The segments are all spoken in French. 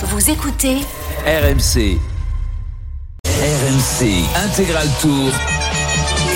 Vous écoutez RMC. RMC Intégral Tour.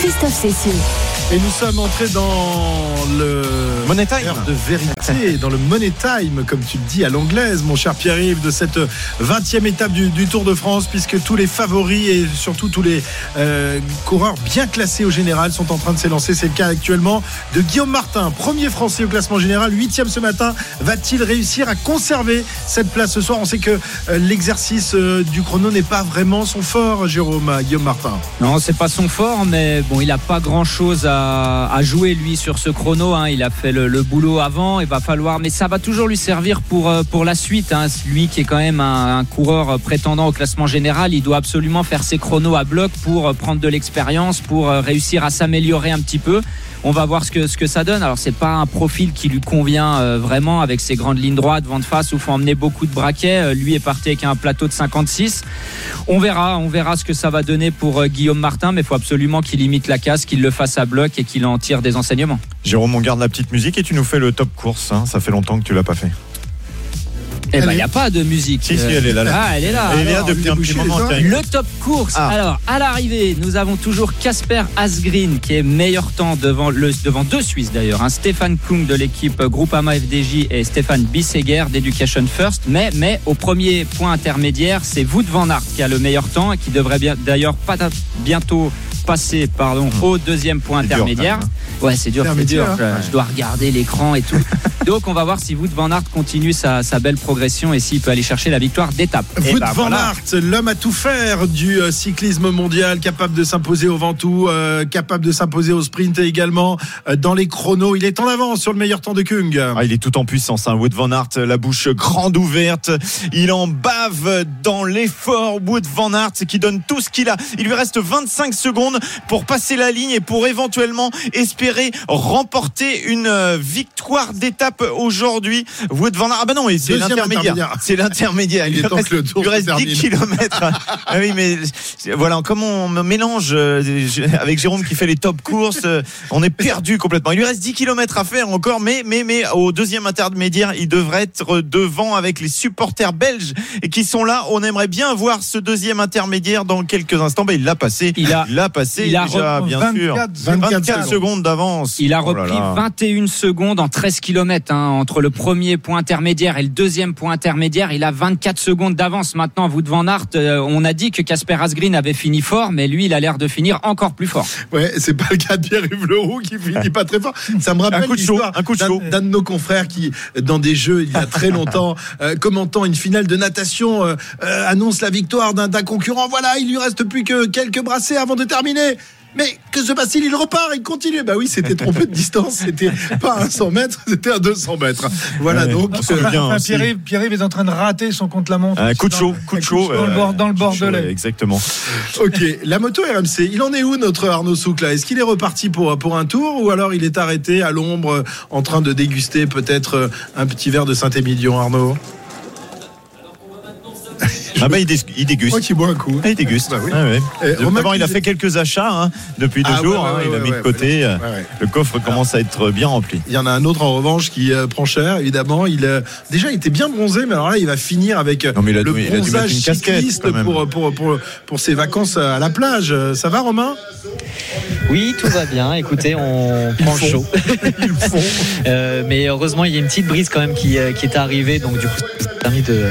Christophe Cessieux. Et nous sommes entrés dans le Money Time. heure de vérité, dans le Money Time, comme tu le dis à l'anglaise, mon cher Pierre-Yves, de cette 20e étape du, du Tour de France, puisque tous les favoris et surtout tous les euh, coureurs bien classés au général sont en train de s'élancer. C'est le cas actuellement de Guillaume Martin, premier français au classement général, 8e ce matin. Va-t-il réussir à conserver cette place ce soir? On sait que euh, l'exercice euh, du chrono n'est pas vraiment son fort, Jérôme, à Guillaume Martin. Non, c'est pas son fort, mais bon, il a pas grand chose à, jouer lui sur ce chrono. hein. Il a fait le, boulot avant. Il va falloir, mais ça va toujours lui servir pour euh, pour la suite. hein. Lui qui est quand même un, coureur prétendant au classement général, il doit absolument faire ses chronos à bloc pour euh, prendre de l'expérience, pour euh, réussir à s'améliorer un petit peu. On va voir ce que, ce que ça donne. Alors, c'est pas un profil qui lui convient euh, vraiment avec ses grandes lignes droites, vent de face, où faut emmener beaucoup de braquets. Euh, lui est parti avec un plateau de 56. On verra, on verra ce que ça va donner pour euh, Guillaume Martin, mais il faut absolument qu'il imite la casse, qu'il le fasse à bloc et qu'il en tire des enseignements. Jérôme, on garde la petite musique et tu nous fais le top course. hein. Ça fait longtemps que tu l'as pas fait. Eh ben, il n'y a pas de musique. Si, si, Euh, elle est là. là. Ah, elle est là. Elle est là depuis un petit moment. Le top course. Ah. Alors, à l'arrivée, nous avons toujours Casper Asgreen qui est meilleur temps devant, le, devant deux Suisses d'ailleurs. hein. Stéphane Kung de l'équipe Groupama FDJ et Stéphane Bisseguer d'Education First. Mais, mais au premier point intermédiaire, c'est Wout van Aert qui a le meilleur temps et qui devrait bien, d'ailleurs pas bientôt passer pardon, au deuxième point dur, intermédiaire. même, Ouais, c'est dur, C'est dur. hein. Je, je dois regarder l'écran et tout. Donc, on va voir si Wout van Aert continue sa, sa belle progression et s'il peut aller chercher la victoire d'étape. Wout bah, van voilà. Aert, l'homme à tout faire du euh, cyclisme mondial, capable de s'imposer au Ventoux, euh, capable de s'imposer au sprint également euh, dans les chronos. Il est en avance sur le meilleur temps de Kung. Ah, il est tout en puissance, hein. Wood Van Aert, la bouche grande ouverte. Il en bave dans l'effort. Wood Van Aert qui donne tout ce qu'il a. Il lui reste 25 secondes pour passer la ligne et pour éventuellement espérer remporter une victoire d'étape aujourd'hui. Wood Van ah ben non, c'est l'intermédiaire. intermédiaire. C'est l'intermédiaire. Il temps reste- que le tour il reste 10 termine. kilomètres. ah oui, mais voilà, comme on me mélange euh, avec Jérôme qui fait les top courses, euh, on est perdu complètement. Il lui reste 10 km à faire encore, mais, mais, mais au deuxième intermédiaire, il devrait être devant avec les supporters belges et qui sont là. On aimerait bien voir ce deuxième intermédiaire dans quelques instants. Ben, il l'a passé. Il a- l'a passé il a déjà, bien 24 sûr. 24 secondes. secondes d'avance. Il a Oh là repris là. 21 secondes en 13 km entre le premier point intermédiaire et le deuxième point intermédiaire. Il a 24 secondes d'avance maintenant. Vous devant Aert, euh, on a dit que Casper Asgreen avait fini fort, mais lui, il a l'air de finir encore plus fort. Ouais, c'est pas le cas de Pierre-Yves Leroux qui finit pas très fort. Ça me rappelle Un coup de chaud, l'histoire un coup de d'un- chaud. d'un de nos confrères qui, dans des jeux il y a très longtemps, euh, commentant une finale de natation, euh, euh, annonce la victoire d'un d'un concurrent. Voilà, il lui reste plus que quelques brassées avant de terminer. Mais que se passe-t-il? Il repart, il continue. Bah oui, c'était trompé de distance. C'était pas un 100 mètres, c'était un 200 mètres. Voilà Ouais. donc. Euh, Enfin, aussi. Pierre-Yves Pierre-Yves est en train de rater son contre-la-montre. Un coup de chaud, coup de chaud. Dans le, euh, bord, dans le Bordelais. Exactement. Ok, la moto RMC, il en est où notre Arnaud Souk là? Est-ce qu'il est reparti pour, pour un tour ou alors il est arrêté à l'ombre euh, en train de déguster peut-être euh, un petit verre de Saint-Émilion, Arnaud? Ah bah, il, dé- il déguste. Moi qui bois un coup. Ah, il déguste. Bah oui. Ouais. Euh, De- Romain D'abord, il a fait quelques achats hein, depuis deux Ah, jours. ouais, hein, ouais, il a ouais, mis ouais, de côté. euh, Ouais, ouais. Le coffre commence à être bien rempli. Il y en a un autre en revanche qui euh, prend cher, évidemment. Il euh, déjà il était bien bronzé, mais alors là il va finir avec Non, mais il a le dû- il a dû mettre bronzage une casquette, pour, pour, pour, pour ses vacances à la plage. Ça va Romain? Oui, tout va bien. Écoutez, on prend chaud. Euh, mais heureusement, il y a une petite brise quand même qui, euh, qui est arrivée. Donc, du coup, ça a permis de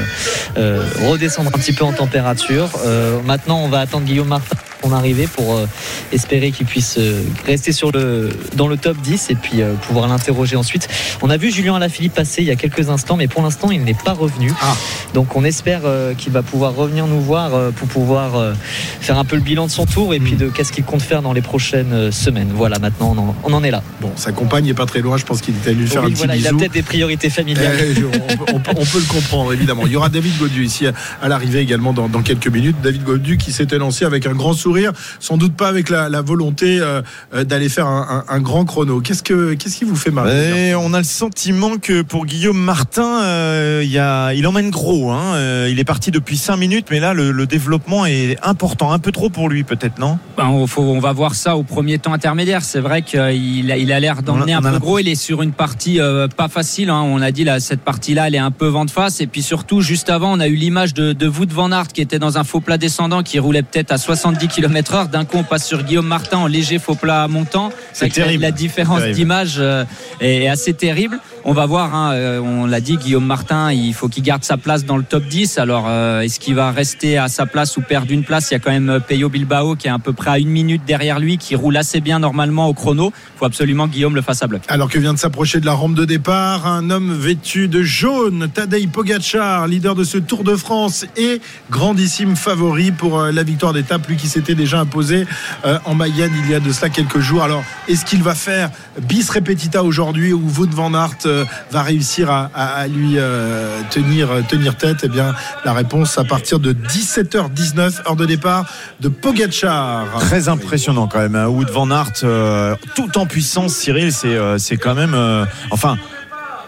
euh, redescendre un petit peu en température. Euh, maintenant, on va attendre Guillaume Martin son arrivée pour euh, espérer qu'il puisse euh, rester sur le, dans le top 10 et puis euh, pouvoir l'interroger ensuite. On a vu Julien Alaphilippe passer il y a quelques instants, mais pour l'instant, il n'est pas revenu. Ah. Donc, on espère qu'il va pouvoir revenir nous voir pour pouvoir faire un peu le bilan de son tour et puis de qu'est-ce qu'il compte faire dans les prochaines semaines. Voilà, maintenant, on en- on en est là. Bon, sa compagne est pas très loin. Je pense qu'il est allé lui faire Oui, un petit il a peut-être des priorités familiales. Eh, on, peut- on peut- on peut le comprendre, évidemment. Il y aura David Godu ici à, à l'arrivée également dans, dans quelques minutes. David Godu qui s'était lancé avec un grand sourire sourire, sans doute pas avec la, la volonté euh, euh, d'aller faire un, un- un grand chrono. Qu'est-ce que qu'est-ce qui vous fait marrer Et on a le sentiment que pour Guillaume Martin, euh, il, y a, il emmène gros. Hein. Euh, il est parti depuis 5 minutes, mais là, le, le développement est important. Un peu trop pour lui, peut-être, non? Ben, on, faut- on va voir ça au premier temps intermédiaire. C'est vrai qu'il a, il a l'air d'emmener un peu gros. Il est sur une partie euh, pas facile. hein. On a dit là, cette partie-là, elle est un peu vent de face. Et puis surtout, juste avant, on a eu l'image de, de Wout van Aert qui était dans un faux plat descendant, qui roulait peut-être à 70 km heure. D'un coup, on passe sur Guillaume Martin en léger faux plat montant. C'est terrible. La différence d'image euh, est assez terrible. On va voir. hein, euh, on l'a dit, Guillaume Martin, il faut qu'il garde sa place dans le top 10. Alors, euh, est-ce qu'il va rester à sa place ou perdre une place? Il y a quand même Peyo Bilbao qui est à peu près à une minute derrière lui, qui roule assez bien normalement au chrono. Il faut absolument que Guillaume le fasse à bloc. Alors que vient de s'approcher de la rampe de départ, un homme vêtu de jaune, Tadej Pogacar, leader de ce Tour de France et grandissime favori pour la victoire d'étape, lui qui s'était déjà imposé euh, en Mayenne il y a de cela quelques jours. Alors, est-ce qu'il va faire bis repetita aujourd'hui ou Wout van Aert euh, va réussir à, à- à lui euh, tenir, tenir tête? Eh bien, la réponse à partir de 17h19, heure de départ de Pogacar. Très impressionnant quand même. hein. Wood Van Aert, euh, tout en puissance, Cyril, c'est euh, c'est quand même. euh, enfin.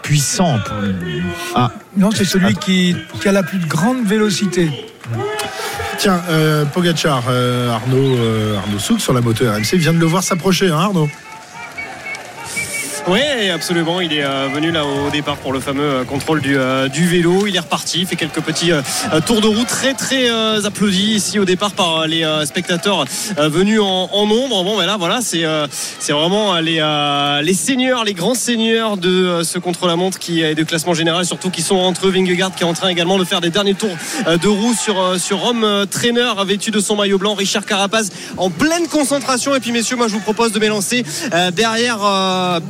Puissant. pour- Ah, Non, c'est celui qui, qui a la plus grande vélocité. Tiens, euh, Pogacar, euh, Arnaud, euh, Arnaud Souk sur la moto RMC vient de le voir s'approcher, hein, Arnaud? Oui, absolument. Il est euh, venu là au départ pour le fameux euh, contrôle du, euh, du vélo. Il est reparti, fait quelques petits tours de roue très très applaudis ici au départ par les spectateurs venus en, en nombre. Bon, ben là, voilà, c'est c'est vraiment les les seigneurs, les grands seigneurs de ce contre la montre qui est de classement général, surtout qui sont entre eux. Vingegaard qui est en train également de faire des derniers tours de roue sur sur euh, trainer vêtu de son maillot blanc. Richard Carapaz en pleine concentration. Et puis messieurs, moi je vous propose de m'élancer derrière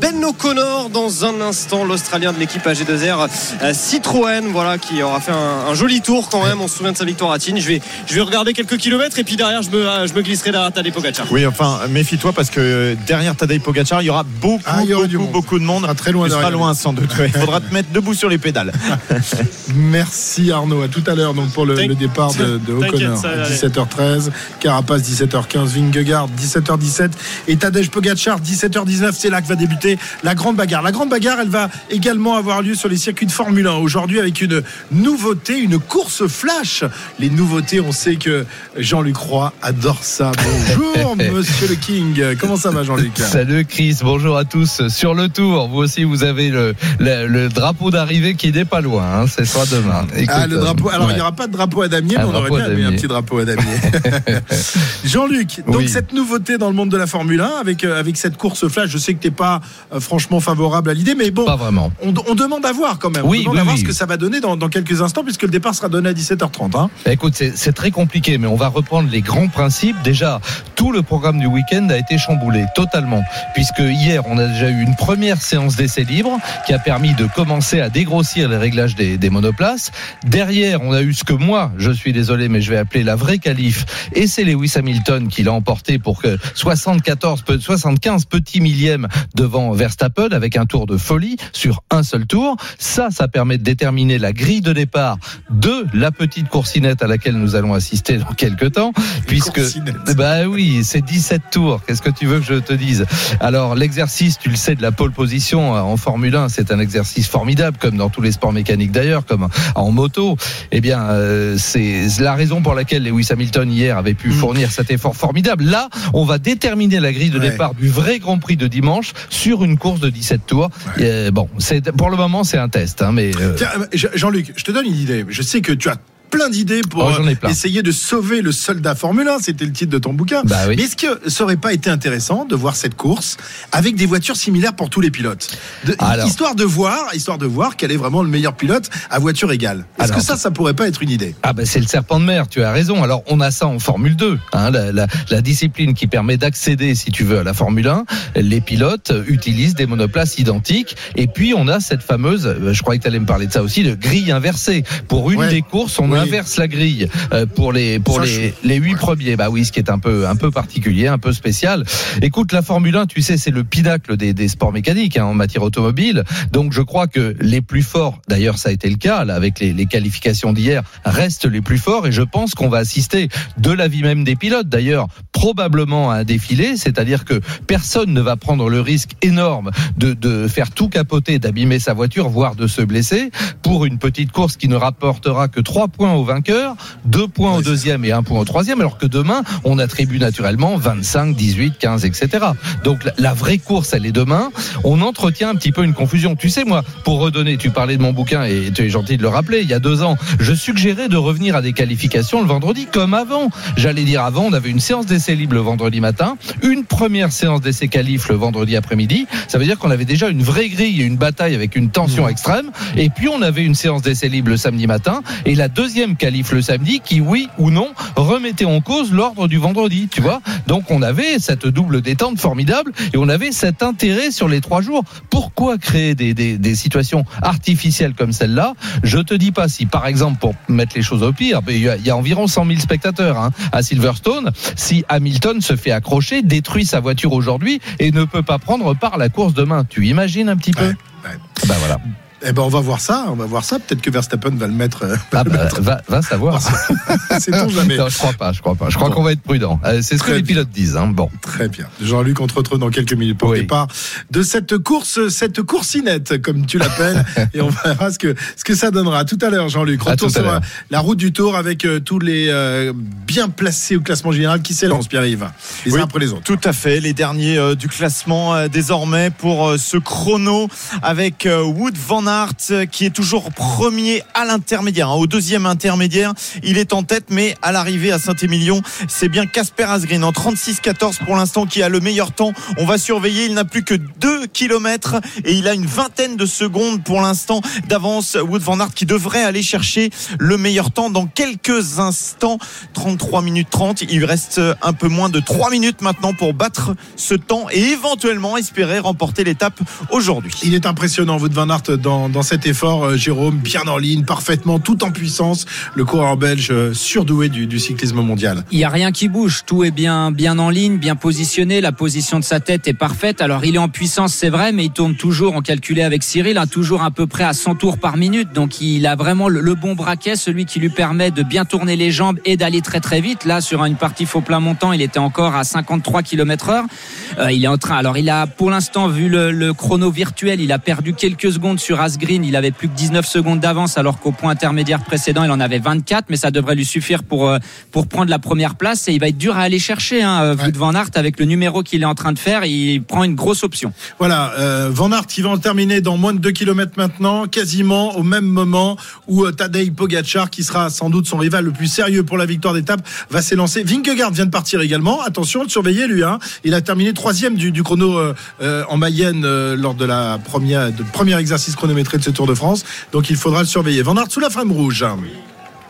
Ben O'Connor dans un instant, l'Australien de l'équipe AG2R euh, Citroën, voilà, qui aura fait un, un joli tour quand même. On se souvient de sa victoire à Tignes. Je vais, je vais regarder quelques kilomètres et puis derrière, je me, euh, je me glisserai derrière Tadej Pogacar. oui, enfin, méfie-toi parce que derrière Tadej Pogacar, il y aura beaucoup, Ah, il y aura beaucoup, du monde. beaucoup de monde. Ah, très loin Tu seras derrière. loin sans doute. ouais. Il faudra te mettre debout sur les pédales. Merci Arnaud. À tout à l'heure donc pour le, départ de, de O'Connor. ça va aller. 17h13, Carapace 17h15, Vingegaard 17h17 et Tadej Pogacar 17h19. C'est là que va débuter la grande bagarre. La grande bagarre, elle va également avoir lieu sur les circuits de Formule 1 aujourd'hui avec une nouveauté, une course flash. Les nouveautés, on sait que Jean-Luc Roy adore ça. Bonjour Monsieur le King. Comment ça va Jean-Luc Salut Chris, bonjour à tous. Sur le tour, vous aussi, vous avez le, le, le drapeau d'arrivée qui n'est pas loin. Hein, ce sera demain. Écoute, Ah, le drapeau. Alors, il n'y aura pas de drapeau à damier, Un mais on aurait bien aimé un petit drapeau à damier. Jean-Luc, donc Oui. cette nouveauté dans le monde de la Formule 1, avec, euh, avec cette course flash, je sais que tu n'es pas euh, franchement favorable à l'idée, mais bon, Pas vraiment. on, on demande à voir quand même. Oui, on demande oui, à voir oui. ce que ça va donner dans, dans quelques instants, puisque le départ sera donné à 17h30. hein. Écoute, c'est très compliqué, mais on va reprendre les grands principes. Déjà, tout le programme du week-end a été chamboulé totalement, puisque hier, on a déjà eu une première séance d'essai libre qui a permis de commencer à dégrossir les réglages des, des monoplaces. Derrière, on a eu ce que moi, je suis désolé, mais je vais appeler la vraie qualif, et c'est Lewis Hamilton qui l'a emporté pour que 74, pe- 75 petits millièmes devant Verstappen avec un tour de folie sur un seul tour. Ça, ça permet de déterminer la grille de départ de la petite coursinette à laquelle nous allons assister dans quelques temps, puisque bah oui, c'est 17 tours. Qu'est-ce que tu veux que je te dise? Alors l'exercice, tu le sais, de la pole position euh, en Formule 1, c'est un exercice formidable, comme dans tous les sports mécaniques d'ailleurs, comme en moto. Eh bien, euh, c'est la raison pour laquelle Lewis Hamilton hier avait pu fournir cet effort formidable. Là, on va déterminer la grille de Ouais. départ du vrai Grand Prix de dimanche sur une course de 17 tours. Et, euh, bon, c'est pour le moment c'est un test, hein, mais euh, euh, Je- Jean-Luc, je te donne une idée. Je sais que tu as plein d'idées pour Oh, euh, plein. essayer de sauver le soldat Formule 1. C'était le titre de ton bouquin. Bah oui. Mais est-ce que ça aurait pas été intéressant de voir cette course avec des voitures similaires pour tous les pilotes? De- Alors. Histoire de voir, histoire de voir quel est vraiment le meilleur pilote à voiture égale. Est-ce que ça, ça pourrait pas être une idée? Ah ben c'est le serpent de mer, tu as raison. Alors on a ça en Formule 2, hein, la, la- la discipline qui permet d'accéder, si tu veux, à la Formule 1. Les pilotes utilisent des monoplaces identiques. Et puis on a cette fameuse, euh, je croyais que tu allais me parler de ça aussi, de grille inversée. Pour une Ouais. des courses, on Oui. inverse la grille euh, pour les pour Ça, les les huit premiers. Bah oui, ce qui est un peu un peu particulier, un peu spécial. Écoute, la Formule 1, tu sais, c'est le pinacle des, des sports mécaniques hein, en matière automobile. Donc je crois que les plus forts, d'ailleurs ça a été le cas là avec les, les qualifications d'hier, restent les plus forts et je pense qu'on va assister de l'avis même des pilotes d'ailleurs probablement à un défilé, c'est-à-dire que personne ne va prendre le risque énorme de, de faire tout capoter, d'abîmer sa voiture, voire de se blesser pour une petite course qui ne rapportera que 3 points au vainqueur, 2 points au deuxième et 1 point au troisième, alors que demain, on attribue naturellement 25, 18, 15, etc. Donc la, la vraie course, elle est demain. On entretient un petit peu une confusion. Tu sais, moi, pour redonner, tu parlais de mon bouquin et tu es gentil de le rappeler, il y a deux ans, je suggérais de revenir à des qualifications le vendredi comme avant. J'allais dire avant, on avait une séance d'essai libre le vendredi matin, une première séance d'essai qualif le vendredi après-midi. Ça veut dire qu'on avait déjà une vraie grille et une bataille avec une tension extrême. Et puis on avait une séance d'essai libre le samedi matin et la deuxième qualif le samedi qui, oui ou non, remettait en cause l'ordre du vendredi. Tu vois Donc on avait cette double détente formidable et on avait cet intérêt sur les trois jours. Pourquoi créer des, des, des situations artificielles comme celle-là? Je te dis pas si, par exemple, pour mettre les choses au pire, il y a, il y a environ 100 000 spectateurs hein, à Silverstone. Si Hamilton se fait accrocher, détruit sa voiture aujourd'hui et ne peut pas prendre part à la course demain, tu imagines un petit peu? Ouais, ouais. Bah voilà. Eh ben, on va voir ça. On va voir ça. Peut-être que Verstappen va le mettre. euh, Ah bah, va, va savoir. Sait-on jamais. Non, je crois pas, je crois pas. Je crois Bon. qu'on va être prudent. Euh, C'est ce que les bien. pilotes disent. Hein. Bon. Très bien. Jean-Luc, on te retrouve dans quelques minutes pour le Oui. départ de cette course, cette coursinette, comme tu l'appelles. et on verra ce que, ce que ça donnera. À tout à l'heure, Jean-Luc. Retour tout sur euh, la route du tour avec euh, tous les euh, bien placés au classement général qui s'élancent, Pierre-Yves? Les Oui. uns après les autres. Tout à fait, les derniers euh, du classement euh, désormais pour euh, ce chrono avec euh, Wood Van Aert euh, qui est toujours premier à l'intermédiaire. hein. Au deuxième intermédiaire, il est en tête, mais à l'arrivée à Saint-Émilion, c'est bien Casper Asgreen en 36-14 pour l'instant qui a le meilleur temps. On va surveiller, il n'a plus que 2 km et il a une vingtaine de secondes pour l'instant d'avance. Wood Van Aert qui devrait aller chercher le meilleur temps dans quelques instants. 33 minutes 30. Il reste un peu moins de 3 minutes maintenant pour battre ce temps et éventuellement espérer remporter l'étape aujourd'hui. Il est impressionnant, Wout van Aert, dans, dans cet effort. Euh, Jérôme, bien en ligne, parfaitement, tout en puissance. Le coureur belge euh, surdoué du, cyclisme mondial. Il y a rien qui bouge, tout est bien bien en ligne, bien positionné, la position de sa tête est parfaite. Alors il est en puissance, c'est vrai, mais il tourne toujours, on calculait avec Cyril, hein, toujours à peu près à 100 tours par minute. Donc il a vraiment le, le bon braquet, celui qui lui permet de bien tourner les jambes et d'aller très très vite. Là sur une partie faux plein montant, il était encore à 53 km heure. Euh, il est en train. Alors il a pour l'instant vu le, le chrono virtuel, il a perdu quelques secondes sur Asgreen. Il avait plus que 19 secondes d'avance, alors qu'au point intermédiaire précédent, il en avait 24, mais ça devrait lui suffire pour euh, pour prendre la première place. Et il va être dur à aller chercher. Hein, euh, Wout van Aert avec le numéro qu'il est en train de faire, il prend une grosse option. Voilà, euh, Van Aert qui va en terminer dans moins de 2 km maintenant, quasiment au même moment où Tadej Pogacar, qui sera sans doute son rival le plus sérieux pour la victoire d'étape, va s'élancer. Vingegaard vient de partir également. Attention, le surveiller lui. Hein. Il a terminé troisième du, du chrono euh, euh, en Mayenne lors de la première, de premier exercice de ce Tour de France. Donc il faudra le surveiller. Van sous la flamme rouge.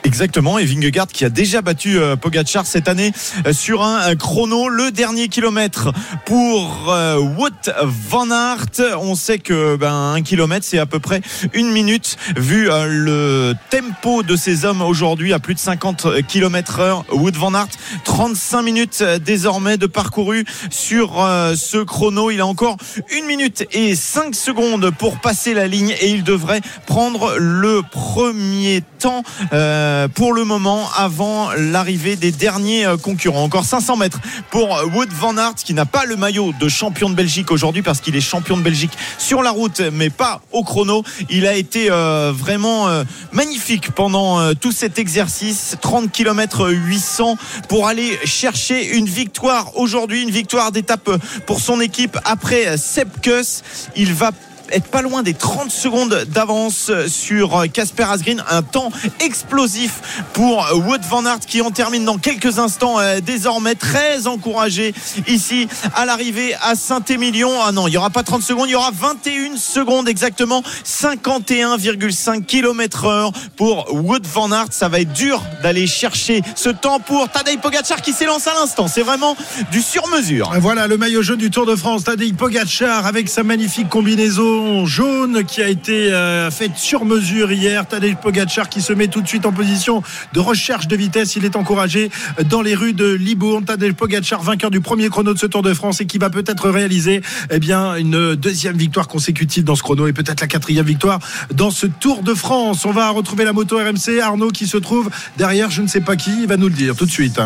Exactement, et Vingegaard qui a déjà battu euh, Pogacar cette année euh, sur un, un chrono, le dernier kilomètre pour euh, Wout van Aert. On sait que ben, un kilomètre c'est à peu près une minute vu euh, le tempo de ces hommes aujourd'hui à plus de 50 km heure. Wout van Aert, 35 minutes euh, désormais de parcouru sur euh, ce chrono. Il a encore une minute et 5 secondes pour passer la ligne et il devrait prendre le premier temps. euh, pour le moment avant l'arrivée des derniers euh, concurrents. Encore 500 mètres pour Wood Van Aert qui n'a pas le maillot de champion de Belgique aujourd'hui parce qu'il est champion de Belgique sur la route mais pas au chrono. Il a été euh, vraiment euh, magnifique pendant euh, tout cet exercice. 30 km 800 pour aller chercher une victoire aujourd'hui, une victoire d'étape pour son équipe après Sepkus. Il va être pas loin des 30 secondes d'avance sur Casper Asgreen. Un temps explosif pour Wood Van Aert qui en termine dans quelques instants euh, désormais très encouragé ici à l'arrivée à Saint-Émilion. Ah non, il n'y aura pas 30 secondes, il y aura 21 secondes exactement, 51,5 km heure pour Wood Van Aert. Ça va être dur d'aller chercher ce temps pour Tadej Pogacar qui s'élance à l'instant. C'est vraiment du sur-mesure. Voilà le maillot jaune du Tour de France. Tadej Pogacar avec sa magnifique combinaison jaune qui a été euh, fait sur mesure hier. Tadej Pogacar qui se met tout de suite en position de recherche de vitesse. Il est encouragé dans les rues de Libourne. Tadej Pogacar, vainqueur du premier chrono de ce Tour de France et qui va peut-être réaliser eh bien, une deuxième victoire consécutive dans ce chrono et peut-être la quatrième victoire dans ce Tour de France. On va retrouver la moto RMC. Arnaud qui se trouve derrière je ne sais pas qui. Il va nous le dire tout de suite.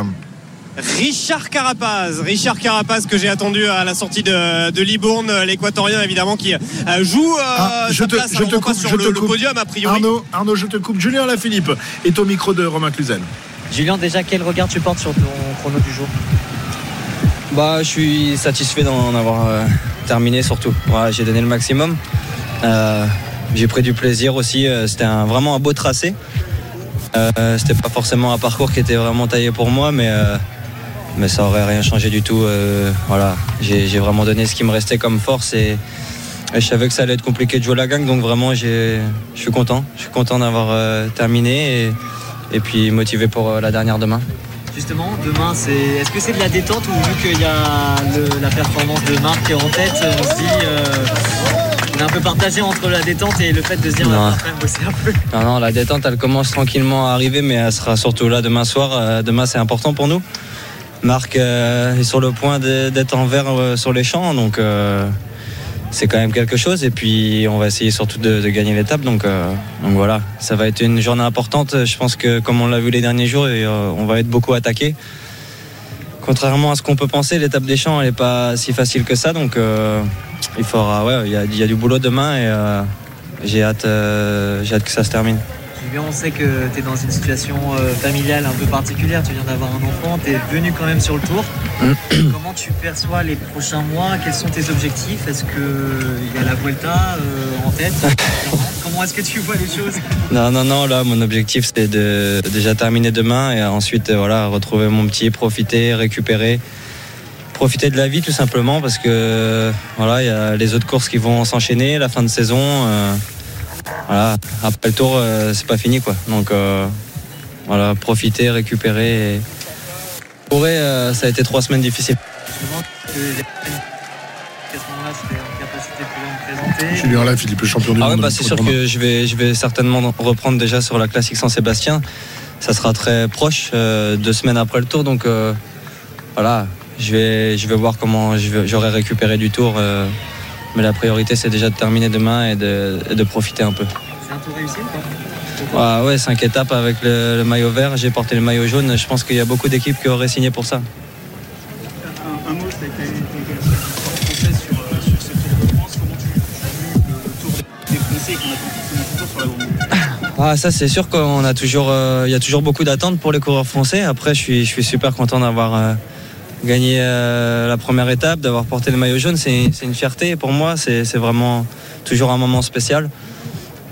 Richard Carapaz, Richard Carapaz que j'ai attendu à la sortie de, de Libourne, l'équatorien évidemment qui joue euh, Ah, je sa te- place je alors te on passe coupe, sur je le, te le coupe. podium a priori. Arnaud, Arnaud, je te coupe. Julien Lafilippe est au micro de Romain Cluzel. Julien, déjà, quel regard tu portes sur ton chrono du jour? Bah, je suis satisfait d'en avoir euh, terminé surtout. J'ai donné le maximum. Euh, j'ai pris du plaisir aussi. euh, C'était un- vraiment un beau tracé. Euh, C'était pas forcément un parcours qui était vraiment taillé pour moi, mais, euh, mais ça aurait rien changé du tout. Euh, voilà, j'ai vraiment donné ce qui me restait comme force et, et je savais que ça allait être compliqué de jouer la gang, donc vraiment, je suis content. Je suis content d'avoir euh, terminé et, et puis motivé pour euh, la dernière demain. Justement, demain, c'est. Est-ce que c'est de la détente ou vu qu'il y a le- la performance de Marc qui est en tête, on se dit. on est un peu partagé entre la détente et le fait de se dire on va quand même bosser un peu. Non, non, la détente, elle commence tranquillement à arriver, mais elle sera surtout là demain soir. Demain, c'est important pour nous. Marc euh, est sur le point d'être en vert euh, sur les champs, donc euh, c'est quand même quelque chose. Et puis, on va essayer surtout de, gagner l'étape. Donc, voilà, ça va être une journée importante. Je pense que, comme on l'a vu les derniers jours, on va être beaucoup attaqué. Contrairement à ce qu'on peut penser, l'étape des champs, n'est pas si facile que ça. Donc, il faudra, ouais, il y, y a du boulot demain et j'ai hâte, j'ai hâte que ça se termine. On sait que tu es dans une situation euh, familiale un peu particulière. Tu viens d'avoir un enfant, tu es venu quand même sur le tour. Comment tu perçois les prochains mois? Quels sont tes objectifs? Est-ce qu'il y a la Vuelta euh, en tête? Comment est-ce que tu vois les choses? Non, non, non, là, mon objectif, c'est de déjà terminer demain et ensuite, euh, voilà, retrouver mon petit, profiter, récupérer. Profiter de la vie, tout simplement, parce que, voilà, il y a les autres courses qui vont s'enchaîner, la fin de saison. euh, voilà, après le tour, euh, c'est pas fini, quoi. Donc, euh, voilà, profiter, récupérer. Et... Pourrait, euh, ça a été trois semaines difficiles. Julien Lafilippe, le champion du Ah ouais, monde. bah, c'est sûr que je vais, je vais certainement reprendre déjà sur la classique Saint-Sébastien. Ça sera très proche, euh, deux semaines après le tour. Donc voilà, je vais, je vais voir comment j'aurai récupéré du tour. Mais la priorité, c'est déjà de terminer demain et de, et de profiter un peu. C'est un tour réussi ou pas Ah ouais, cinq étapes avec le, le maillot vert. J'ai porté le maillot jaune. Je pense qu'il y a beaucoup d'équipes qui auraient signé pour ça. Un, un mot, ça a été une française sur, sur ce Tour de France. Comment tu as vu le Tour des Français et qu'on a fait toujours sur la Ah, ça c'est sûr qu'on a toujours, euh, il y a toujours beaucoup d'attentes pour les coureurs français. Après, je suis, je suis super content d'avoir euh, gagné euh, la première étape, d'avoir porté le maillot jaune. C'est une fierté pour moi. C'est vraiment toujours un moment spécial.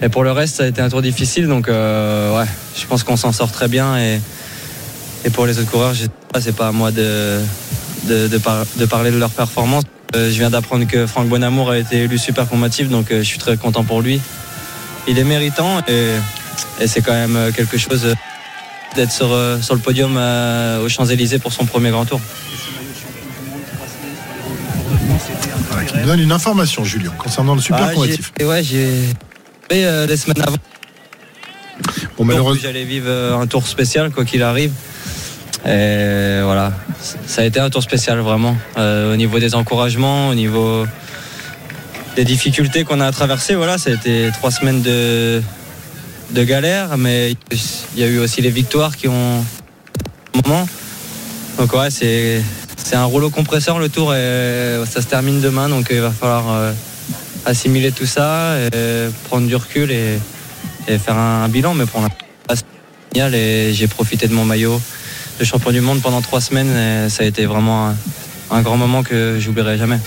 Et pour le reste, ça a été un tour difficile. Donc, euh, ouais, je pense qu'on s'en sort très bien. Et, pour les autres coureurs, pas, c'est pas à moi de, de, de par- de parler de leur performance. Euh, je viens d'apprendre que Franck Bonamour a été élu super combatif, donc je suis très content pour lui. Il est méritant et, c'est quand même quelque chose d'être sur, sur le podium aux Champs-Élysées pour son premier grand tour. Nous donne une information, Julien, concernant le super Ah, combatif. j'ai- ouais, j'ai fait euh, les semaines avant. Bon, malheureusement. J'allais vivre euh, un tour spécial, quoi qu'il arrive. Et voilà, ça a été un tour spécial vraiment. Euh, au niveau des encouragements, au niveau des difficultés qu'on a à traverser, voilà, ça a été trois semaines de, de galère, mais il y a eu aussi les victoires qui ont moment. Donc ouais, c'est c'est un rouleau compresseur le tour et ça se termine demain, donc il va falloir euh, assimiler tout ça, et prendre du recul et, faire un, bilan. Mais pour l'instant, génial et j'ai profité de mon maillot de champion du monde pendant trois semaines et ça a été vraiment un, un grand moment que j'oublierai jamais.